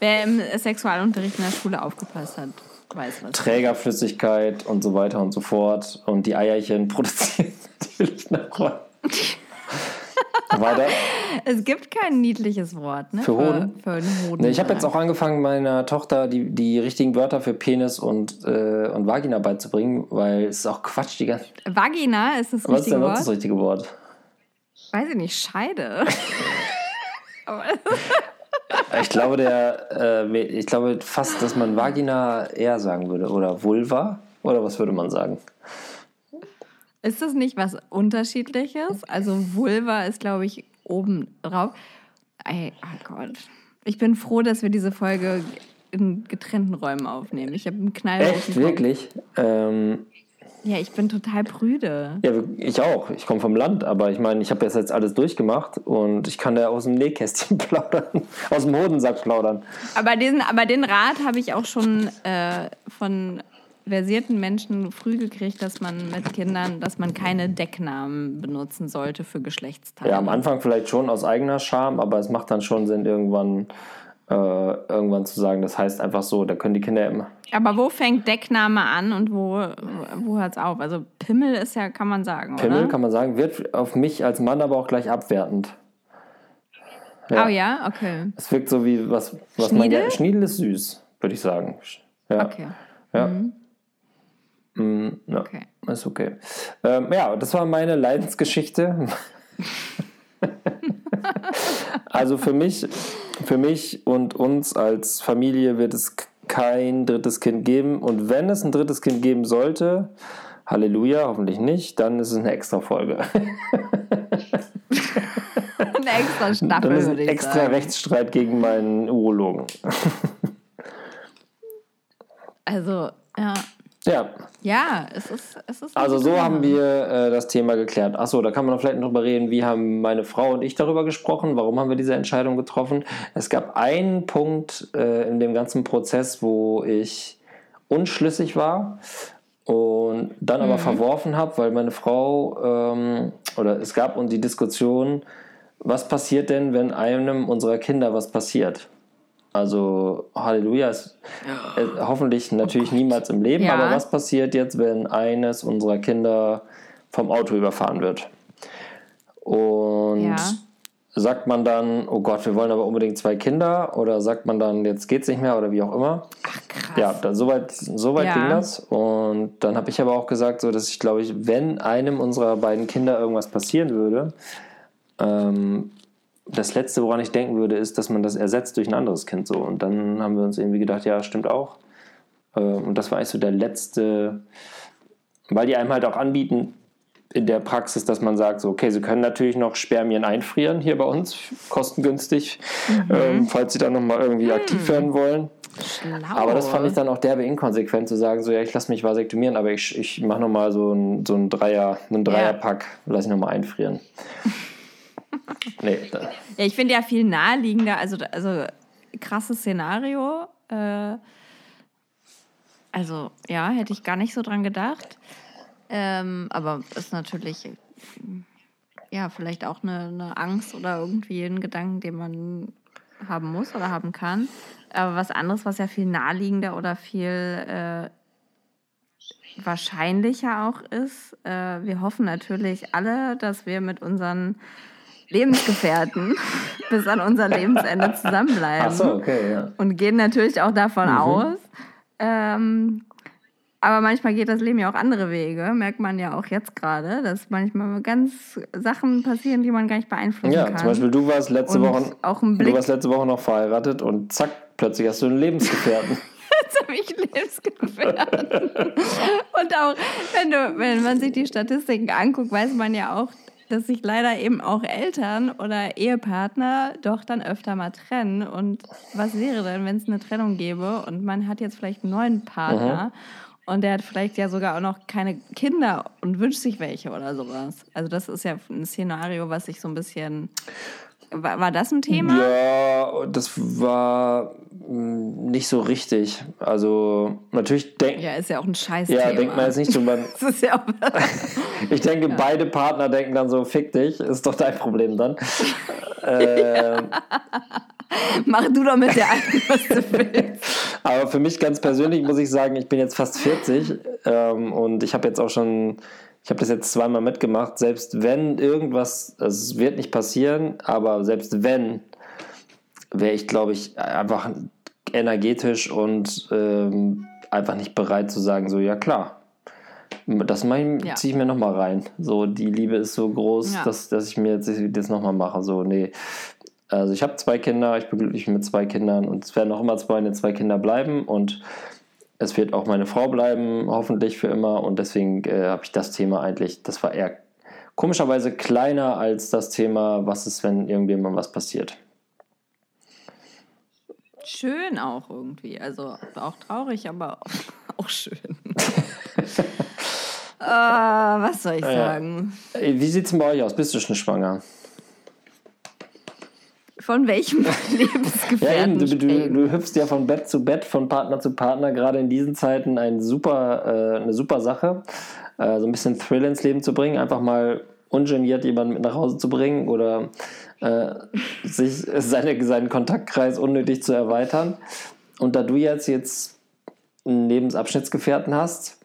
Wer im Sexualunterricht in der Schule aufgepasst hat, weiß was. Trägerflüssigkeit und so weiter und so fort. Und die Eierchen produzieren natürlich noch Weiter. Es gibt kein niedliches Wort, ne? Für Hoden? Für, für Hoden nee, ich habe jetzt auch angefangen, meiner Tochter die, die richtigen Wörter für Penis und, äh, und Vagina beizubringen, weil es ist auch Quatsch, die ganze. Vagina ist das richtige Wort? Was ist denn das richtige Wort? Weiß ich nicht, Scheide. Ich glaube, der, äh, ich glaube fast, dass man Vagina eher sagen würde. Oder Vulva? Oder was würde man sagen? Ist das nicht was Unterschiedliches? Also Vulva ist, glaube ich, oben drauf. Ey, oh Gott. Ich bin froh, dass wir diese Folge in getrennten Räumen aufnehmen. Ich habe einen Knall. Echt, wirklich? Ähm, ja, ich bin total prüde. Ja, ich auch. Ich komme vom Land, aber ich meine, ich habe jetzt alles durchgemacht und ich kann da aus dem Nähkästchen plaudern, aus dem Hodensack plaudern. Aber diesen, aber den Rat habe ich auch schon äh, von versierten Menschen früh gekriegt, dass man mit Kindern, dass man keine Decknamen benutzen sollte für Geschlechtsteile. Ja, am Anfang vielleicht schon aus eigener Scham, aber es macht dann schon Sinn, irgendwann äh, irgendwann zu sagen, das heißt einfach so, da können die Kinder immer. Aber wo fängt Deckname an und wo, wo hört es auf? Also Pimmel ist ja, kann man sagen, Pimmel oder? kann man sagen, wird auf mich als Mann aber auch gleich abwertend. Ja. Oh ja, okay. Es wirkt so wie was, was Schniedel? man Schniedel ist süß, würde ich sagen. Ja. Okay. Ja. Mhm. Mm, ja. Okay. Ist okay. Ähm, ja, das war meine Leidensgeschichte. also für mich, für mich und uns als Familie wird es kein drittes Kind geben. Und wenn es ein drittes Kind geben sollte, Halleluja, hoffentlich nicht, dann ist es eine extra Folge. eine extra Staffel. Dann ist ein extra sagen. Rechtsstreit gegen meinen Urologen. also, ja. Ja. Ja, es ist. Es ist also, so haben wir äh, das Thema geklärt. Achso, da kann man vielleicht noch drüber reden, wie haben meine Frau und ich darüber gesprochen, warum haben wir diese Entscheidung getroffen. Es gab einen Punkt äh, in dem ganzen Prozess, wo ich unschlüssig war und dann aber mhm. verworfen habe, weil meine Frau ähm, oder es gab und die Diskussion, was passiert denn, wenn einem unserer Kinder was passiert? Also Halleluja ist äh, hoffentlich natürlich oh niemals im Leben, ja. aber was passiert jetzt, wenn eines unserer Kinder vom Auto überfahren wird? Und ja. sagt man dann, oh Gott, wir wollen aber unbedingt zwei Kinder oder sagt man dann, jetzt geht's nicht mehr oder wie auch immer? Ach krass. Ja, da, soweit so weit ja. ging das. Und dann habe ich aber auch gesagt, so dass ich glaube ich, wenn einem unserer beiden Kinder irgendwas passieren würde, ähm, das Letzte, woran ich denken würde, ist, dass man das ersetzt durch ein anderes Kind so. Und dann haben wir uns irgendwie gedacht, ja, stimmt auch. Äh, und das war eigentlich so der letzte, weil die einem halt auch anbieten, in der Praxis, dass man sagt, so, okay, sie können natürlich noch Spermien einfrieren hier bei uns, kostengünstig, mhm. ähm, falls sie dann nochmal irgendwie mhm. aktiv werden wollen. Schlau. Aber das fand ich dann auch derbe inkonsequent zu sagen, so ja, ich lasse mich vasektomieren, aber ich, ich mache nochmal so ein, so ein Dreier, einen Dreierpack, ja. lasse ich nochmal einfrieren. nee. Ja, ich finde ja viel naheliegender, also, also krasses Szenario. Äh, also ja, hätte ich gar nicht so dran gedacht. Ähm, aber ist natürlich ja vielleicht auch eine, eine Angst oder irgendwie ein Gedanken, den man haben muss oder haben kann. Aber was anderes, was ja viel naheliegender oder viel äh, wahrscheinlicher auch ist. Äh, wir hoffen natürlich alle, dass wir mit unseren Lebensgefährten bis an unser Lebensende zusammenbleiben. Ach so, okay, ja. Und gehen natürlich auch davon mhm. aus. Ähm, aber manchmal geht das Leben ja auch andere Wege, merkt man ja auch jetzt gerade, dass manchmal ganz Sachen passieren, die man gar nicht beeinflussen ja, kann. Ja, zum Beispiel du warst letzte Woche auch du warst letzte Woche noch verheiratet und zack, plötzlich hast du einen Lebensgefährten. Jetzt habe ich Lebensgefährten. und auch wenn du, wenn man sich die Statistiken anguckt, weiß man ja auch, dass sich leider eben auch Eltern oder Ehepartner doch dann öfter mal trennen. Und was wäre denn, wenn es eine Trennung gäbe und man hat jetzt vielleicht einen neuen Partner? Mhm und der hat vielleicht ja sogar auch noch keine Kinder und wünscht sich welche oder sowas. Also das ist ja ein Szenario, was sich so ein bisschen... War, war das ein Thema? Ja, das war hm, nicht so richtig. Also natürlich denkt... Ja, ist ja auch ein scheiß Ja, denkt man jetzt nicht so... Man, das ist ja auch ich denke, ja. beide Partner denken dann so, fick dich, ist doch dein Problem dann. ähm, Mach du doch mit der einen, was du willst. Aber für mich ganz persönlich muss ich sagen, ich bin jetzt fast 40 ähm, und ich habe jetzt auch schon, ich habe das jetzt zweimal mitgemacht. Selbst wenn irgendwas, also es wird nicht passieren, aber selbst wenn, wäre ich, glaube ich, einfach energetisch und ähm, einfach nicht bereit zu sagen, so, ja klar, das ja. ziehe ich mir nochmal rein. So, die Liebe ist so groß, ja. dass, dass ich mir jetzt das nochmal mache. So, nee, also ich habe zwei Kinder, ich bin glücklich mit zwei Kindern und es werden auch immer zwei, zwei Kinder bleiben und es wird auch meine Frau bleiben, hoffentlich für immer. Und deswegen äh, habe ich das Thema eigentlich, das war eher komischerweise kleiner als das Thema, was ist, wenn irgendjemand was passiert. Schön auch irgendwie. Also auch traurig, aber auch schön. uh, was soll ich sagen? Wie sieht es bei euch aus? Bist du schon schwanger? Von welchem Lebensgefährten? Ja, du, du, du, hüpfst ja von Bett zu Bett, von Partner zu Partner, gerade in diesen Zeiten ein super, äh, eine super Sache, äh, so ein bisschen Thrill ins Leben zu bringen, einfach mal ungeniert jemanden mit nach Hause zu bringen oder äh, sich seine, seinen Kontaktkreis unnötig zu erweitern. Und da du jetzt, jetzt einen Lebensabschnittsgefährten hast,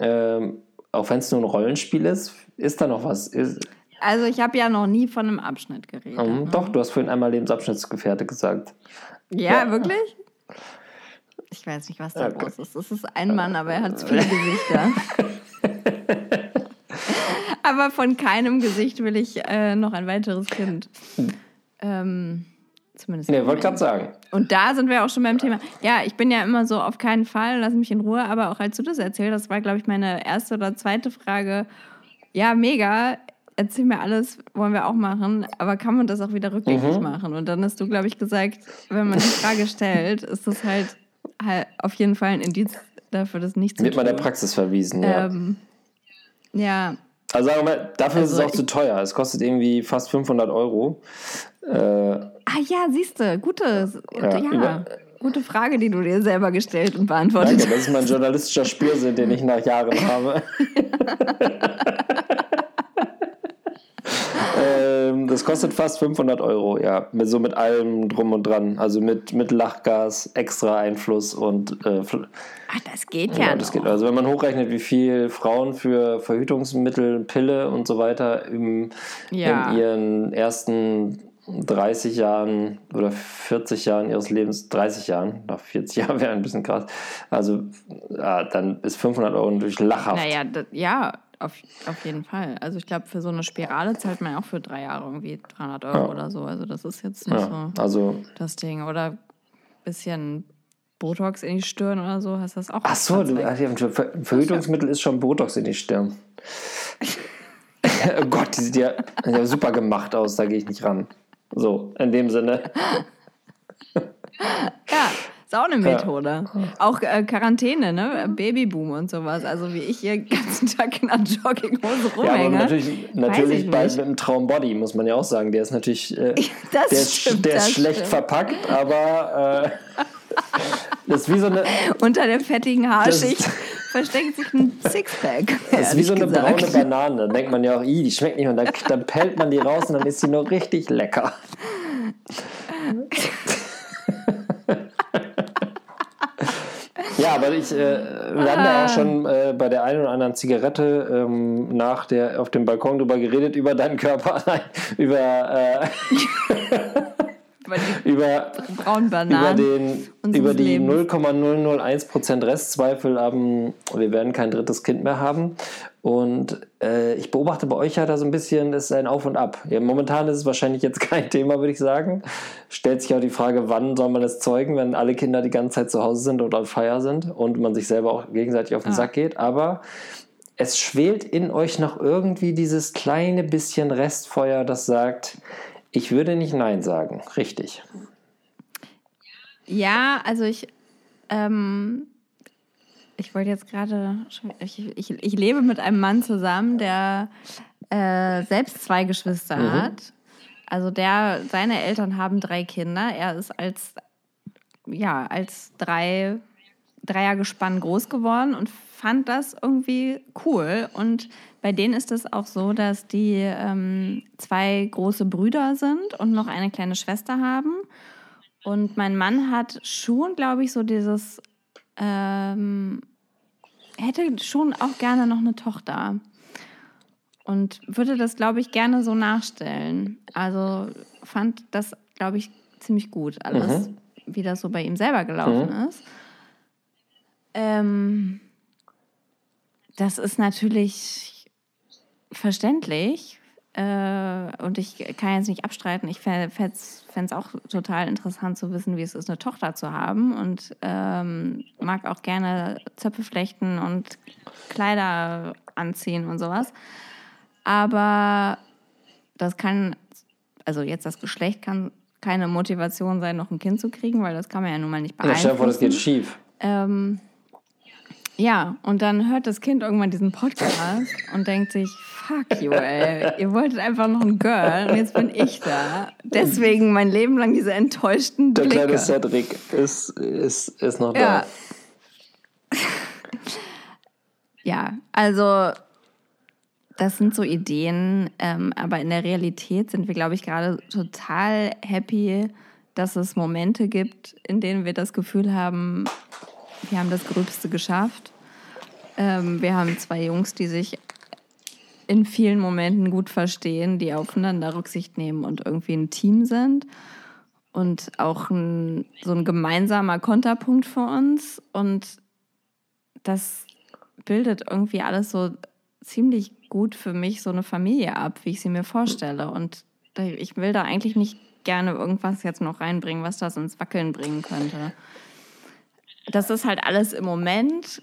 ähm, auch wenn es nur ein Rollenspiel ist, ist da noch was? Ist, also ich habe ja noch nie von einem Abschnitt geredet. Um, mhm, ne? Doch, du hast vorhin einmal Lebensabschnittsgefährte gesagt. Ja, ja. wirklich? Ich weiß nicht, was da okay. los ist. Es ist ein Mann, aber er hat viele Gesichter. aber von keinem Gesicht will ich äh, noch ein weiteres Kind. Ähm, zumindest. Nee, wollte gerade sagen. Und da sind wir auch schon beim Thema. Ja, ich bin ja immer so auf keinen Fall, lass mich in Ruhe, aber auch als du das erzählt hast, war, glaube ich, meine erste oder zweite Frage. Ja, mega erzähl mir alles, wollen wir auch machen, aber kann man das auch wieder rückgängig mhm. machen? Und dann hast du, glaube ich, gesagt, wenn man die Frage stellt, ist das halt, halt auf jeden Fall ein Indiz dafür, das nicht zu Wird man der Praxis verwiesen, ja. Ähm, ja. Also sagen wir mal, dafür also ist es auch zu teuer. Es kostet irgendwie fast 500 Euro. Äh, ah ja, siehst du, gute, ja, ja gute Frage, die du dir selber gestellt und beantwortet Danke, das ist mein journalistischer Spürsinn, den ich nach Jahren habe. ähm, das kostet fast 500 Euro, ja. So mit allem drum und dran. Also mit, mit Lachgas, extra Einfluss und. Äh, Ach, das geht ja. ja das geht. Also wenn man hochrechnet, wie viel Frauen für Verhütungsmittel, Pille und so weiter im, ja. in ihren ersten 30 Jahren oder 40 Jahren ihres Lebens, 30 Jahren, nach 40 Jahren wäre ein bisschen krass. Also ja, dann ist 500 Euro natürlich lachhaft. Naja, das, ja, auf, auf jeden Fall. Also ich glaube, für so eine Spirale zahlt man ja auch für drei Jahre irgendwie 300 Euro ja. oder so. Also das ist jetzt nicht ja, so also, das Ding. Oder ein bisschen Botox in die Stirn oder so, hast du das auch? Ach so, du, Ver Verhütungsmittel ist schon Botox in die Stirn. oh Gott, die sieht ja, ja super gemacht aus, da gehe ich nicht ran. So, in dem Sinne. ja, ist auch eine Methode. Ja. Auch äh, Quarantäne, ne? Babyboom und sowas. Also wie ich hier den ganzen Tag in einer Jogginghose rumhänge. Ja, natürlich, natürlich bei einem Traumbody, muss man ja auch sagen. Der ist natürlich äh, der, stimmt, der ist schlecht stimmt. verpackt, aber äh, das ist wie so eine... Unter der fettigen Haarschicht versteckt sich ein Sixpack. Das ist wie so eine gesagt. braune Banane. Da denkt man ja auch, die schmeckt nicht. Und dann, dann pellt man die raus und dann ist sie nur richtig lecker. Ja, aber ich, äh, wir haben ja auch schon äh, bei der einen oder anderen Zigarette ähm, nach der auf dem Balkon drüber geredet, über deinen Körper, nein, über, äh, über, braunen Bananen über, den, über die 0,001% Restzweifel haben, wir werden kein drittes Kind mehr haben. Und äh, ich beobachte bei euch ja da so ein bisschen, es ist ein Auf und Ab. Ja, momentan ist es wahrscheinlich jetzt kein Thema, würde ich sagen. Stellt sich auch die Frage, wann soll man es zeugen, wenn alle Kinder die ganze Zeit zu Hause sind oder auf Feier sind und man sich selber auch gegenseitig auf den ah. Sack geht. Aber es schwelt in euch noch irgendwie dieses kleine bisschen Restfeuer, das sagt, ich würde nicht Nein sagen. Richtig. Ja, also ich. Ähm ich wollte jetzt gerade, ich, ich, ich lebe mit einem Mann zusammen, der äh, selbst zwei Geschwister mhm. hat. Also der, seine Eltern haben drei Kinder. Er ist als, ja, als drei, Dreiergespann groß geworden und fand das irgendwie cool. Und bei denen ist es auch so, dass die ähm, zwei große Brüder sind und noch eine kleine Schwester haben. Und mein Mann hat schon, glaube ich, so dieses ähm, hätte schon auch gerne noch eine Tochter. Und würde das, glaube ich, gerne so nachstellen. Also fand das, glaube ich, ziemlich gut, alles, mhm. wie das so bei ihm selber gelaufen mhm. ist. Ähm, das ist natürlich verständlich, äh, und ich kann jetzt nicht abstreiten, ich fände es auch total interessant zu wissen, wie es ist, eine Tochter zu haben. Und ähm, mag auch gerne Zöpfe flechten und Kleider anziehen und sowas. Aber das kann, also jetzt das Geschlecht kann keine Motivation sein, noch ein Kind zu kriegen, weil das kann man ja nun mal nicht beeinflussen. Stell dir vor, das geht schief. Ähm, ja, und dann hört das Kind irgendwann diesen Podcast und denkt sich, fuck you, ey, ihr wolltet einfach noch ein Girl und jetzt bin ich da. Deswegen mein Leben lang diese enttäuschten Der Blicke. kleine Cedric ist, ist, ist noch ja. da. ja, also das sind so Ideen, ähm, aber in der Realität sind wir, glaube ich, gerade total happy, dass es Momente gibt, in denen wir das Gefühl haben, wir haben das Gröbste geschafft. Ähm, wir haben zwei Jungs, die sich in vielen Momenten gut verstehen, die aufeinander Rücksicht nehmen und irgendwie ein Team sind. Und auch ein, so ein gemeinsamer Konterpunkt für uns. Und das bildet irgendwie alles so ziemlich gut für mich so eine Familie ab, wie ich sie mir vorstelle. Und ich will da eigentlich nicht gerne irgendwas jetzt noch reinbringen, was das ins Wackeln bringen könnte das ist halt alles im Moment.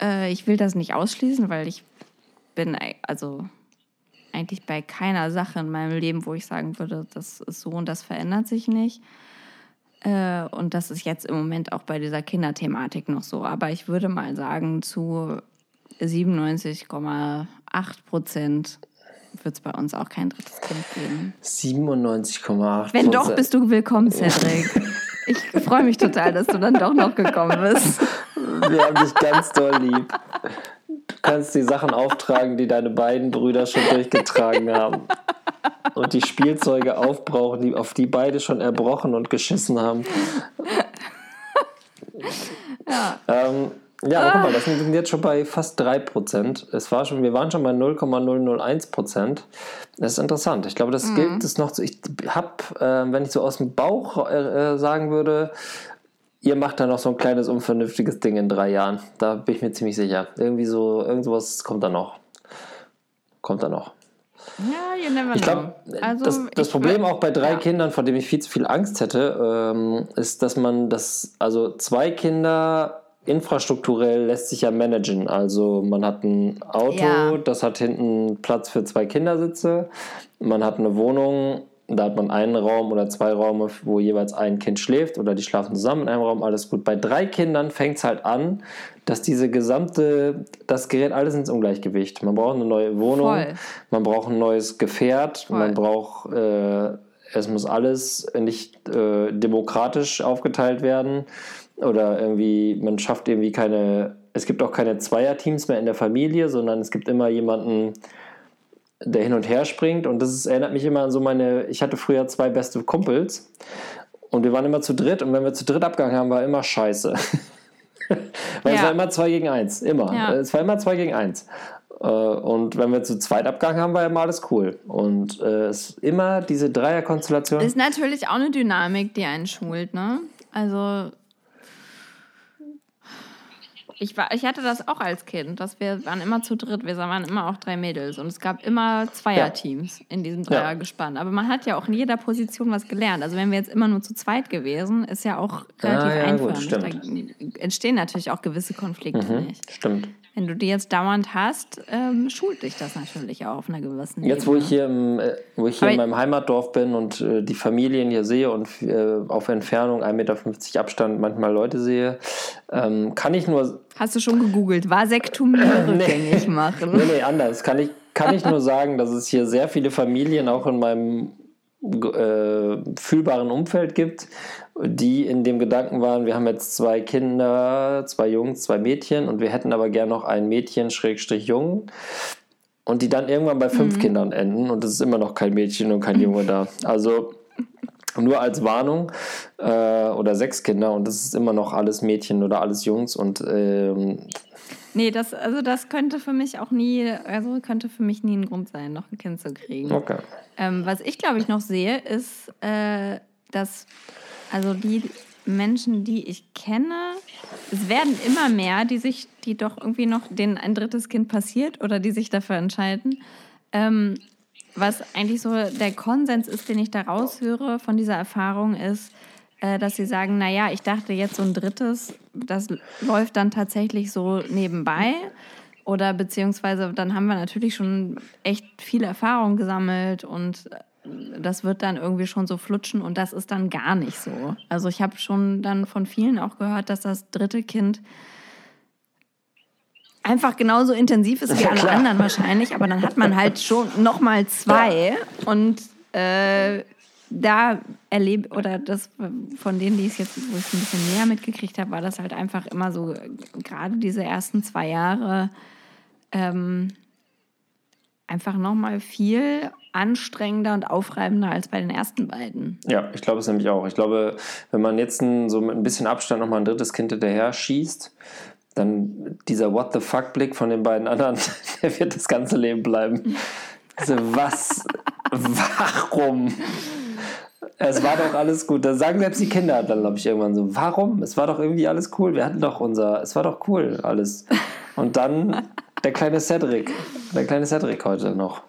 Äh, ich will das nicht ausschließen, weil ich bin also eigentlich bei keiner Sache in meinem Leben, wo ich sagen würde, das ist so und das verändert sich nicht. Äh, und das ist jetzt im Moment auch bei dieser Kinderthematik noch so. Aber ich würde mal sagen, zu 97,8 Prozent wird es bei uns auch kein drittes Kind geben. 97,8% Wenn doch, bist du willkommen, Cedric. Ich freue mich total, dass du dann doch noch gekommen bist. Wir haben dich ganz doll lieb. Du kannst die Sachen auftragen, die deine beiden Brüder schon durchgetragen haben. Und die Spielzeuge aufbrauchen, die, auf die beide schon erbrochen und geschissen haben. Ja. Ähm, ja, aber guck mal, ah. das sind jetzt schon bei fast 3%. Es war schon, wir waren schon bei 0,001%. Das ist interessant. Ich glaube, das mhm. gilt es noch zu. Ich habe, äh, wenn ich so aus dem Bauch äh, äh, sagen würde, ihr macht da noch so ein kleines unvernünftiges Ding in drei Jahren. Da bin ich mir ziemlich sicher. Irgendwie so, irgendwas kommt da noch. Kommt da noch. Ja, you never ich glaube, also, das, das Problem auch bei drei ja. Kindern, vor dem ich viel zu viel Angst hätte, ähm, ist, dass man das, also zwei Kinder infrastrukturell lässt sich ja managen. Also man hat ein Auto, ja. das hat hinten Platz für zwei Kindersitze. Man hat eine Wohnung, da hat man einen Raum oder zwei Räume, wo jeweils ein Kind schläft oder die schlafen zusammen in einem Raum, alles gut. Bei drei Kindern fängt es halt an, dass diese gesamte, das gerät alles ins Ungleichgewicht. Man braucht eine neue Wohnung, Voll. man braucht ein neues Gefährt, Voll. man braucht, äh, es muss alles nicht äh, demokratisch aufgeteilt werden oder irgendwie, man schafft irgendwie keine, es gibt auch keine Zweierteams mehr in der Familie, sondern es gibt immer jemanden, der hin und her springt. Und das ist, erinnert mich immer an so meine, ich hatte früher zwei beste Kumpels und wir waren immer zu dritt und wenn wir zu dritt abgegangen haben, war immer scheiße. Weil ja. es war immer zwei gegen eins, immer. Ja. Es war immer zwei gegen eins. Äh, und wenn wir zu zweit abgegangen haben, war immer alles cool. Und äh, es ist immer diese Dreierkonstellation. Ist natürlich auch eine Dynamik, die einen schult, ne? Also ich, war, ich hatte das auch als Kind, dass wir waren immer zu dritt, wir waren immer auch drei Mädels und es gab immer Zweierteams ja. in diesem Dreiergespann. Ja. Aber man hat ja auch in jeder Position was gelernt. Also wenn wir jetzt immer nur zu zweit gewesen, ist ja auch relativ ah, ja, einförmig. Da entstehen natürlich auch gewisse Konflikte mhm, nicht. Stimmt. Wenn du die jetzt dauernd hast, ähm, schult dich das natürlich auch auf einer gewissen Jetzt, Ebene. wo ich hier, im, äh, wo ich hier in meinem Heimatdorf bin und äh, die Familien hier sehe und äh, auf Entfernung 1,50 Meter Abstand manchmal Leute sehe, ähm, kann ich nur. Hast du schon gegoogelt? Vasektomie rückgängig nee, machen? Nee, nee, anders. Kann ich, kann ich nur sagen, dass es hier sehr viele Familien auch in meinem äh, fühlbaren Umfeld gibt, die in dem Gedanken waren, wir haben jetzt zwei Kinder, zwei Jungs, zwei Mädchen und wir hätten aber gern noch ein Mädchen, Schrägstrich Jungen. Und die dann irgendwann bei fünf mhm. Kindern enden und es ist immer noch kein Mädchen und kein Junge da. Also nur als Warnung äh, oder sechs Kinder und das ist immer noch alles Mädchen oder alles Jungs und ähm, Nee, das, also das könnte für mich auch nie, also könnte für mich nie ein Grund sein, noch ein Kind zu kriegen. Okay. Ähm, was ich, glaube ich, noch sehe, ist, äh, dass also die Menschen, die ich kenne, es werden immer mehr, die sich, die doch irgendwie noch denen ein drittes Kind passiert oder die sich dafür entscheiden. Ähm, was eigentlich so der Konsens ist, den ich da raushöre von dieser Erfahrung, ist, dass sie sagen, naja, ich dachte jetzt so ein drittes, das läuft dann tatsächlich so nebenbei. Oder beziehungsweise dann haben wir natürlich schon echt viel Erfahrung gesammelt und das wird dann irgendwie schon so flutschen und das ist dann gar nicht so. Also ich habe schon dann von vielen auch gehört, dass das dritte Kind einfach genauso intensiv ist wie ja, alle klar. anderen wahrscheinlich, aber dann hat man halt schon noch mal zwei ja. und äh, da erlebe oder das von denen, die es jetzt, wo ich ein bisschen näher mitgekriegt habe, war das halt einfach immer so gerade diese ersten zwei Jahre ähm, einfach noch mal viel anstrengender und aufreibender als bei den ersten beiden. Ja, ich glaube es nämlich auch. Ich glaube, wenn man jetzt so mit ein bisschen Abstand noch mal ein drittes Kind hinterher schießt, dann dieser What the fuck Blick von den beiden anderen, der wird das ganze Leben bleiben. Also was, warum? Es war doch alles gut. Da sagen selbst die Kinder dann, glaube ich, irgendwann so, warum? Es war doch irgendwie alles cool. Wir hatten doch unser, es war doch cool alles. Und dann der kleine Cedric, der kleine Cedric heute noch.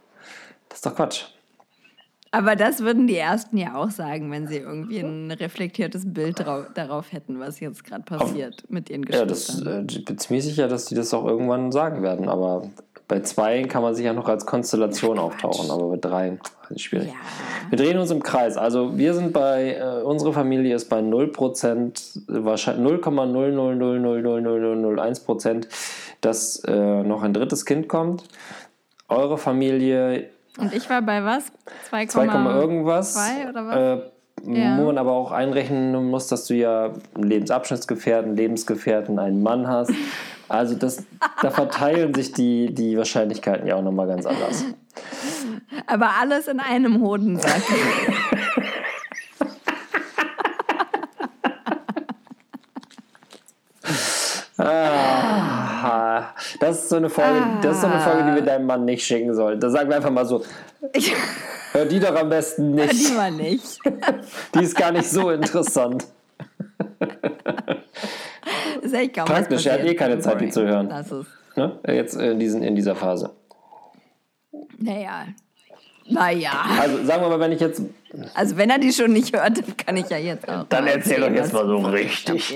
Das ist doch Quatsch. Aber das würden die Ersten ja auch sagen, wenn sie irgendwie ein reflektiertes Bild darauf hätten, was jetzt gerade passiert Auf, mit ihren Geschwistern. Ja, das, äh, ich bin ziemlich sicher, dass die das auch irgendwann sagen werden. Aber bei zwei kann man sich ja noch als Konstellation auftauchen, aber bei drei ist schwierig. Ja. Wir drehen uns im Kreis. Also wir sind bei, äh, unsere Familie ist bei 0%, wahrscheinlich 0,0000001%, dass äh, noch ein drittes Kind kommt. Eure Familie und ich war bei was? 2, 2, irgendwas. 2 oder was? Äh, ja. Wo man aber auch einrechnen muss, dass du ja einen Lebensabschnittsgefährten, Lebensgefährten, einen Mann hast. Also das, da verteilen sich die, die Wahrscheinlichkeiten ja auch nochmal ganz anders. Aber alles in einem Hodensack. Das ist so eine Folge, ah. das ist so eine Folge, die wir deinem Mann nicht schicken sollen. Da sagen wir einfach mal so. Hör die doch am besten nicht. Hör die mal nicht. die ist gar nicht so interessant. ist echt kaum Praktisch, er hat eh keine Zeit, die zu hören. Das ist. Ne? Jetzt in, diesen, in dieser Phase. Naja. Naja. Also sagen wir mal, wenn ich jetzt. Also wenn er die schon nicht hört, dann kann ich ja jetzt auch. Dann erzähl doch jetzt mal so richtig.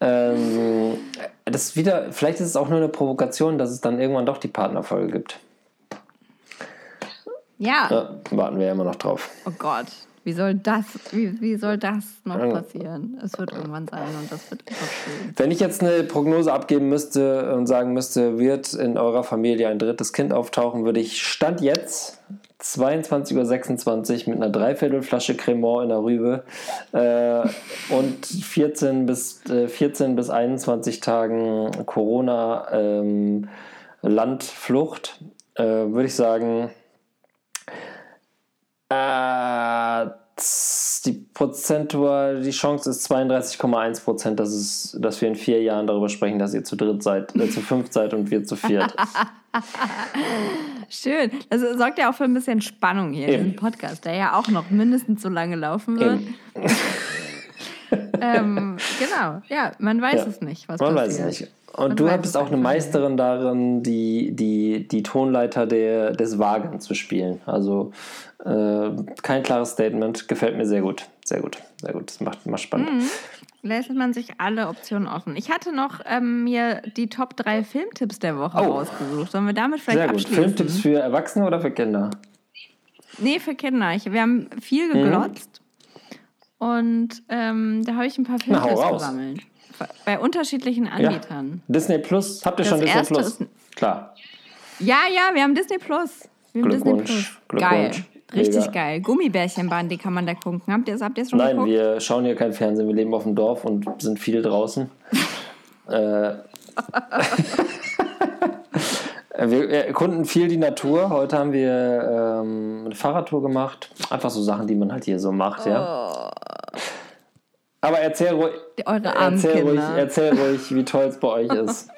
Ähm, das wieder, vielleicht ist es auch nur eine Provokation, dass es dann irgendwann doch die Partnerfolge gibt. Ja. ja warten wir ja immer noch drauf. Oh Gott. Wie soll das, wie, wie soll das noch passieren? Es wird irgendwann sein und das wird einfach schön. Wenn ich jetzt eine Prognose abgeben müsste und sagen müsste, wird in eurer Familie ein drittes Kind auftauchen, würde ich Stand jetzt 22.26 Uhr mit einer Dreiviertelflasche Cremant in der Rübe äh, und 14 bis, äh, 14 bis 21 Tagen Corona ähm, Landflucht, äh, würde ich sagen, äh, die prozentual, die Chance ist 32,1 Prozent, dass, dass wir in vier Jahren darüber sprechen, dass ihr zu dritt seid, äh, zu fünft seid und wir zu viert. Schön. Das sorgt ja auch für ein bisschen Spannung hier Eben. im Podcast, der ja auch noch mindestens so lange laufen wird. ähm, genau, ja, man weiß ja. es nicht, was man passiert. weiß es nicht. Und man du bist auch eine Meisterin darin, die, die, die Tonleiter der, des Wagen zu spielen. Also kein klares Statement, gefällt mir sehr gut. Sehr gut, sehr gut. Das macht immer spannend. Mhm. Lässt man sich alle Optionen offen. Ich hatte noch ähm, mir die Top 3 Filmtipps der Woche oh. rausgesucht. Sollen wir damit vielleicht sehr gut. abschließen? Filmtipps für Erwachsene oder für Kinder? Nee, für Kinder. Ich, wir haben viel mhm. geglotzt. Mhm. Und ähm, da habe ich ein paar Filmtipps gesammelt. Bei unterschiedlichen Anbietern. Ja. Disney Plus, habt ihr das schon Disney Plus? Klar. Ja, ja, wir haben Disney Plus. Wir haben Glückwunsch. Disney Plus. Glückwunsch. Geil. Richtig Mega. geil. Gummibärchenbahn, die kann man da gucken. Habt ihr es habt schon Nein, geguckt? wir schauen hier kein Fernsehen. Wir leben auf dem Dorf und sind viel draußen. äh, wir erkunden viel die Natur. Heute haben wir ähm, eine Fahrradtour gemacht. Einfach so Sachen, die man halt hier so macht, ja. Oh. Aber erzähl ruhig, erzähl ruhig, erzähl ruhig, wie toll es bei euch ist.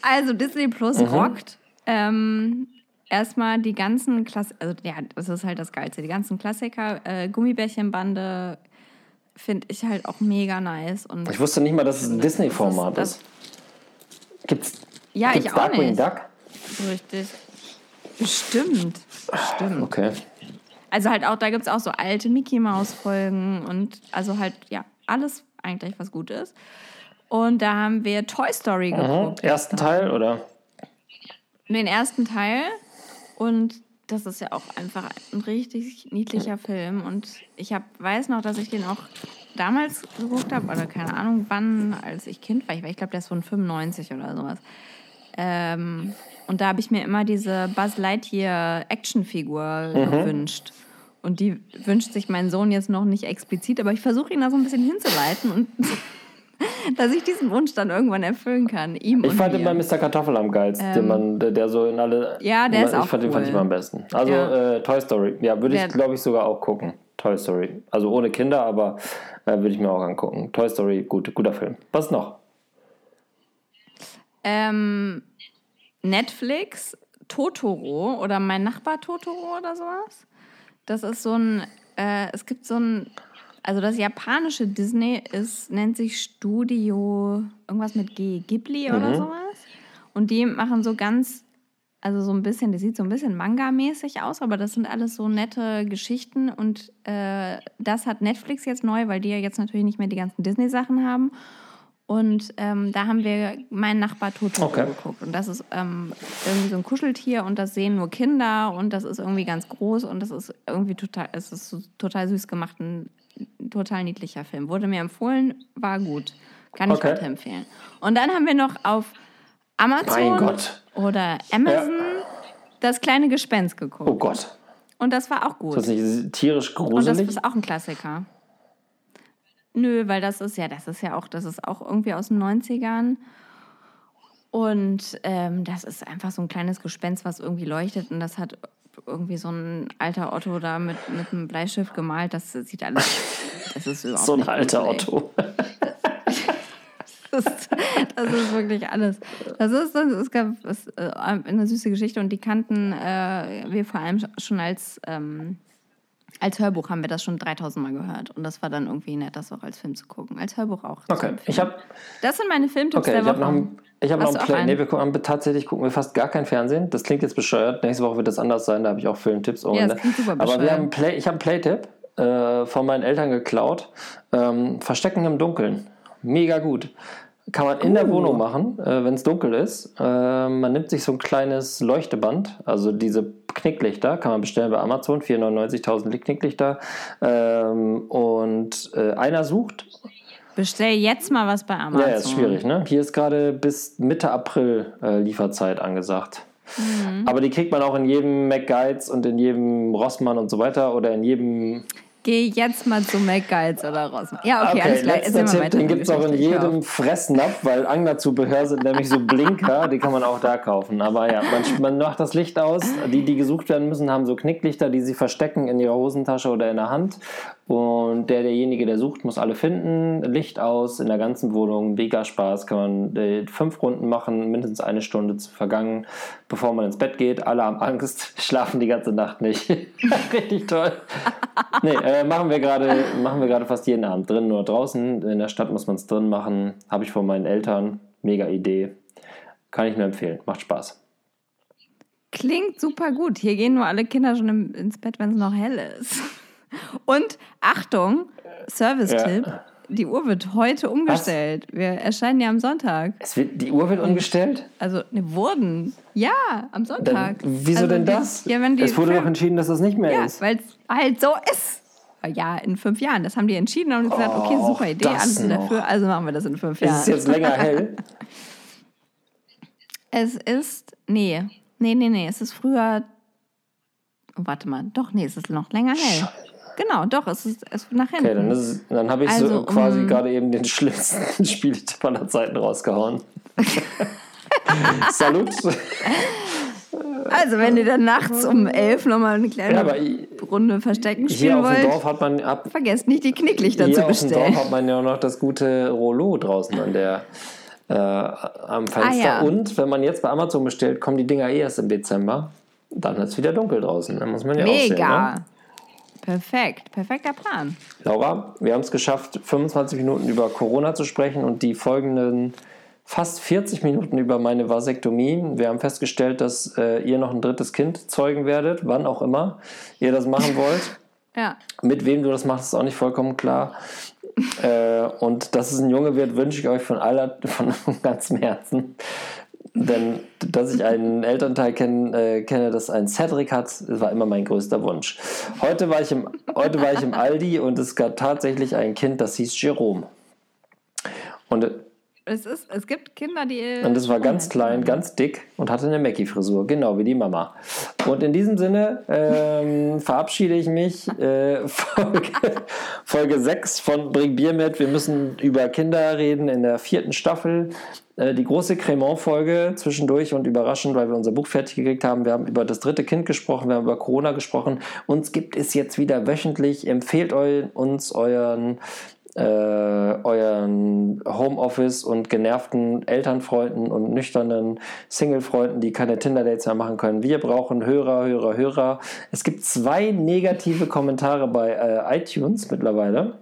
Also Disney Plus mhm. rockt. Ähm, erstmal die ganzen Klassiker, also ja, das ist halt das Geilste, die ganzen Klassiker, äh, Gummibärchenbande finde ich halt auch mega nice. Und ich wusste nicht mal, dass es ein Disney-Format ist. Gibt's, ja, gibt's ich auch Darkwing nicht. Duck? Richtig. Bestimmt. Bestimmt. Okay. Also halt auch, da gibt es auch so alte Mickey Mouse-Folgen und also halt, ja, alles eigentlich, was gut ist. Und da haben wir Toy Story mhm. geguckt. Ersten Teil, oder? Den ersten Teil. Und das ist ja auch einfach ein richtig niedlicher Film. Und ich hab, weiß noch, dass ich den auch damals geguckt habe, oder keine Ahnung wann, als ich Kind war. Ich, ich glaube, der ist von 95 oder sowas. Ähm, und da habe ich mir immer diese Buzz Lightyear Actionfigur mhm. gewünscht. Und die wünscht sich mein Sohn jetzt noch nicht explizit, aber ich versuche ihn da so ein bisschen hinzuleiten und dass ich diesen Wunsch dann irgendwann erfüllen kann. Ihm ich fand bei Mr. Kartoffel am geilsten, ähm, den man, der, der, so in alle. Ja, der ist ich auch fand, cool. Den fand ich mal am besten. Also ja. äh, Toy Story. Ja, würde ich, glaube ich, sogar auch gucken. Toy Story. Also ohne Kinder, aber äh, würde ich mir auch angucken. Toy Story, gut, guter Film. Was noch? Ähm, Netflix, Totoro oder mein Nachbar Totoro oder sowas. Das ist so ein, äh, es gibt so ein also das japanische Disney ist, nennt sich Studio irgendwas mit G, Ghibli mhm. oder sowas. Und die machen so ganz, also so ein bisschen, das sieht so ein bisschen Manga-mäßig aus, aber das sind alles so nette Geschichten. Und äh, das hat Netflix jetzt neu, weil die ja jetzt natürlich nicht mehr die ganzen Disney-Sachen haben. Und ähm, da haben wir meinen Nachbar Totoro okay. geguckt. Und das ist ähm, irgendwie so ein Kuscheltier und das sehen nur Kinder und das ist irgendwie ganz groß und das ist irgendwie total, es ist total süß gemacht. Ein total niedlicher Film. Wurde mir empfohlen, war gut. Kann ich okay. weiterempfehlen. Und dann haben wir noch auf Amazon oder Amazon ja. das kleine Gespenst geguckt. Oh Gott. Und das war auch gut. Ist das nicht tierisch gruselig? Und das ist auch ein Klassiker. Nö, weil das ist ja, das ist ja auch, das ist auch irgendwie aus den 90ern. Und ähm, das ist einfach so ein kleines Gespenst, was irgendwie leuchtet und das hat irgendwie so ein alter Otto da mit, mit einem Bleistift gemalt. Das sieht alles. Das ist überhaupt so ein alter gut, Otto. Das ist, das ist, wirklich alles. Das ist, das ist, das ist äh, eine süße Geschichte und die kannten äh, wir vor allem schon als, ähm, als Hörbuch haben wir das schon 3000 Mal gehört und das war dann irgendwie nett, das auch als Film zu gucken. Als Hörbuch auch. Okay, ich habe. Das sind meine Filmtipps okay, der Woche. Ich habe noch einen Play. Nee, wir gucken, tatsächlich gucken wir fast gar kein Fernsehen. Das klingt jetzt bescheuert. Nächste Woche wird das anders sein. Da habe ich auch Filmtipps. Ja, das klingt super Aber wir haben Play, ich habe einen Playtipp äh, von meinen Eltern geklaut. Ähm, Verstecken im Dunkeln. Mega gut. Kann man in uh. der Wohnung machen, äh, wenn es dunkel ist. Äh, man nimmt sich so ein kleines Leuchteband, also diese Knicklichter, kann man bestellen bei Amazon, 499.000 Knicklichter. Ähm, und äh, einer sucht. Bestell jetzt mal was bei Amazon. Ja, ist schwierig, ne? Hier ist gerade bis Mitte April äh, Lieferzeit angesagt. Mhm. Aber die kriegt man auch in jedem McGuides und in jedem Rossmann und so weiter oder in jedem Geh jetzt mal zu McGuides oder Rossmann. Ja, okay, okay alles klar. Letzter Tipp, den gibt es auch in jedem Fressnapf, weil Anglerzubehör sind nämlich so Blinker, die kann man auch da kaufen. Aber ja, man, man macht das Licht aus. Die, die gesucht werden müssen, haben so Knicklichter, die sie verstecken in ihrer Hosentasche oder in der Hand. Und der, derjenige, der sucht, muss alle finden. Licht aus in der ganzen Wohnung. Mega Spaß. Kann man äh, fünf Runden machen, mindestens eine Stunde vergangen, bevor man ins Bett geht. Alle haben Angst, schlafen die ganze Nacht nicht. Richtig toll. Nee, äh, machen wir gerade fast jeden Abend drin oder draußen. In der Stadt muss man es drin machen. Habe ich von meinen Eltern. Mega Idee. Kann ich nur empfehlen. Macht Spaß. Klingt super gut. Hier gehen nur alle Kinder schon ins Bett, wenn es noch hell ist. Und Achtung, Service-Tipp. Ja. Die Uhr wird heute umgestellt. Was? Wir erscheinen ja am Sonntag. Wird, die Uhr wird umgestellt? Also, ne, wurden. Ja, am Sonntag. Dann, wieso also, denn das? Ja, wenn die es wurde doch entschieden, dass das nicht mehr ja, ist. Ja, weil es halt so ist. Ja, in fünf Jahren. Das haben die entschieden und gesagt, okay, super Idee, alles dafür, also machen wir das in fünf Jahren. Ist es jetzt länger hell? es ist, nee, nee, nee, nee, es ist früher, oh, warte mal, doch, nee, es ist noch länger hell. Scheiße. Genau, doch, es ist, es nach hinten. Okay, dann, ist, dann habe ich also, so quasi um, gerade eben den schlimmsten Spieltipp aller Zeiten rausgehauen. Salut. Also, wenn ihr dann nachts um elf nochmal eine kleine ja, Runde Verstecken spielen wollt, Dorf hat man ab, vergesst nicht die Knicklichter zu bestellen. Hier auf dem Dorf hat man ja noch das gute Rollo draußen an der, äh, am Fenster. Ah, ja. Und wenn man jetzt bei Amazon bestellt, kommen die Dinger eh erst im Dezember. Dann ist es wieder dunkel draußen. Dann muss man ja Mega. Aussehen, ne? Perfekt, perfekter Plan. Laura, wir haben es geschafft, 25 Minuten über Corona zu sprechen und die folgenden fast 40 Minuten über meine Vasektomie. Wir haben festgestellt, dass äh, ihr noch ein drittes Kind zeugen werdet, wann auch immer ihr das machen wollt. ja. Mit wem du das machst, ist auch nicht vollkommen klar. äh, und dass es ein Junge wird, wünsche ich euch von aller, von ganzem Herzen. Denn dass ich einen Elternteil kenn, äh, kenne, das ein Cedric hat, war immer mein größter Wunsch. Heute war ich im, heute war ich im Aldi und es gab tatsächlich ein Kind, das hieß Jerome. Und es, ist, es gibt Kinder, die. Und es war ganz klein, ganz dick und hatte eine Mackie-Frisur, genau wie die Mama. Und in diesem Sinne ähm, verabschiede ich mich. Äh, Folge, Folge 6 von Bring Bier mit. Wir müssen über Kinder reden in der vierten Staffel. Äh, die große Cremant-Folge zwischendurch und überraschend, weil wir unser Buch fertig gekriegt haben. Wir haben über das dritte Kind gesprochen, wir haben über Corona gesprochen. Uns gibt es jetzt wieder wöchentlich. Empfehlt uns euren äh, euren Homeoffice und genervten Elternfreunden und nüchternen Singlefreunden, die keine Tinder-Dates mehr machen können. Wir brauchen Hörer, Hörer, Hörer. Es gibt zwei negative Kommentare bei äh, iTunes mittlerweile.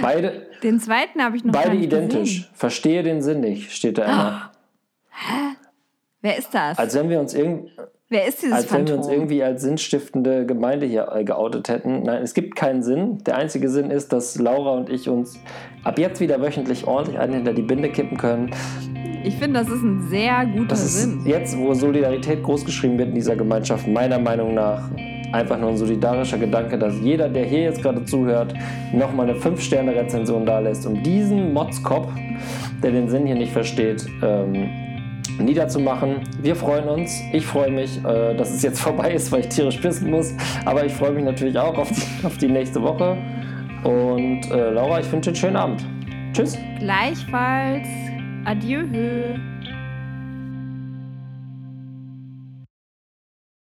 Beide. Den zweiten habe ich noch Beide identisch. Gesehen. Verstehe den Sinn nicht, steht da immer. Hä? Wer ist das? Als wenn wir uns irgendwie. Wer ist dieses Als Phantom? wenn wir uns irgendwie als sinnstiftende Gemeinde hier äh, geoutet hätten. Nein, es gibt keinen Sinn. Der einzige Sinn ist, dass Laura und ich uns ab jetzt wieder wöchentlich ordentlich einen hinter die Binde kippen können. Ich finde, das ist ein sehr guter das ist Sinn. Jetzt, wo Solidarität großgeschrieben wird in dieser Gemeinschaft, meiner Meinung nach einfach nur ein solidarischer Gedanke, dass jeder, der hier jetzt gerade zuhört, nochmal eine 5-Sterne-Rezension da lässt, um diesen Motzkopf, der den Sinn hier nicht versteht, ähm, niederzumachen. Wir freuen uns. Ich freue mich, äh, dass es jetzt vorbei ist, weil ich tierisch pissen muss. Aber ich freue mich natürlich auch auf die, auf die nächste Woche. Und äh, Laura, ich wünsche einen schönen Abend. Tschüss. Gleichfalls. Adieu.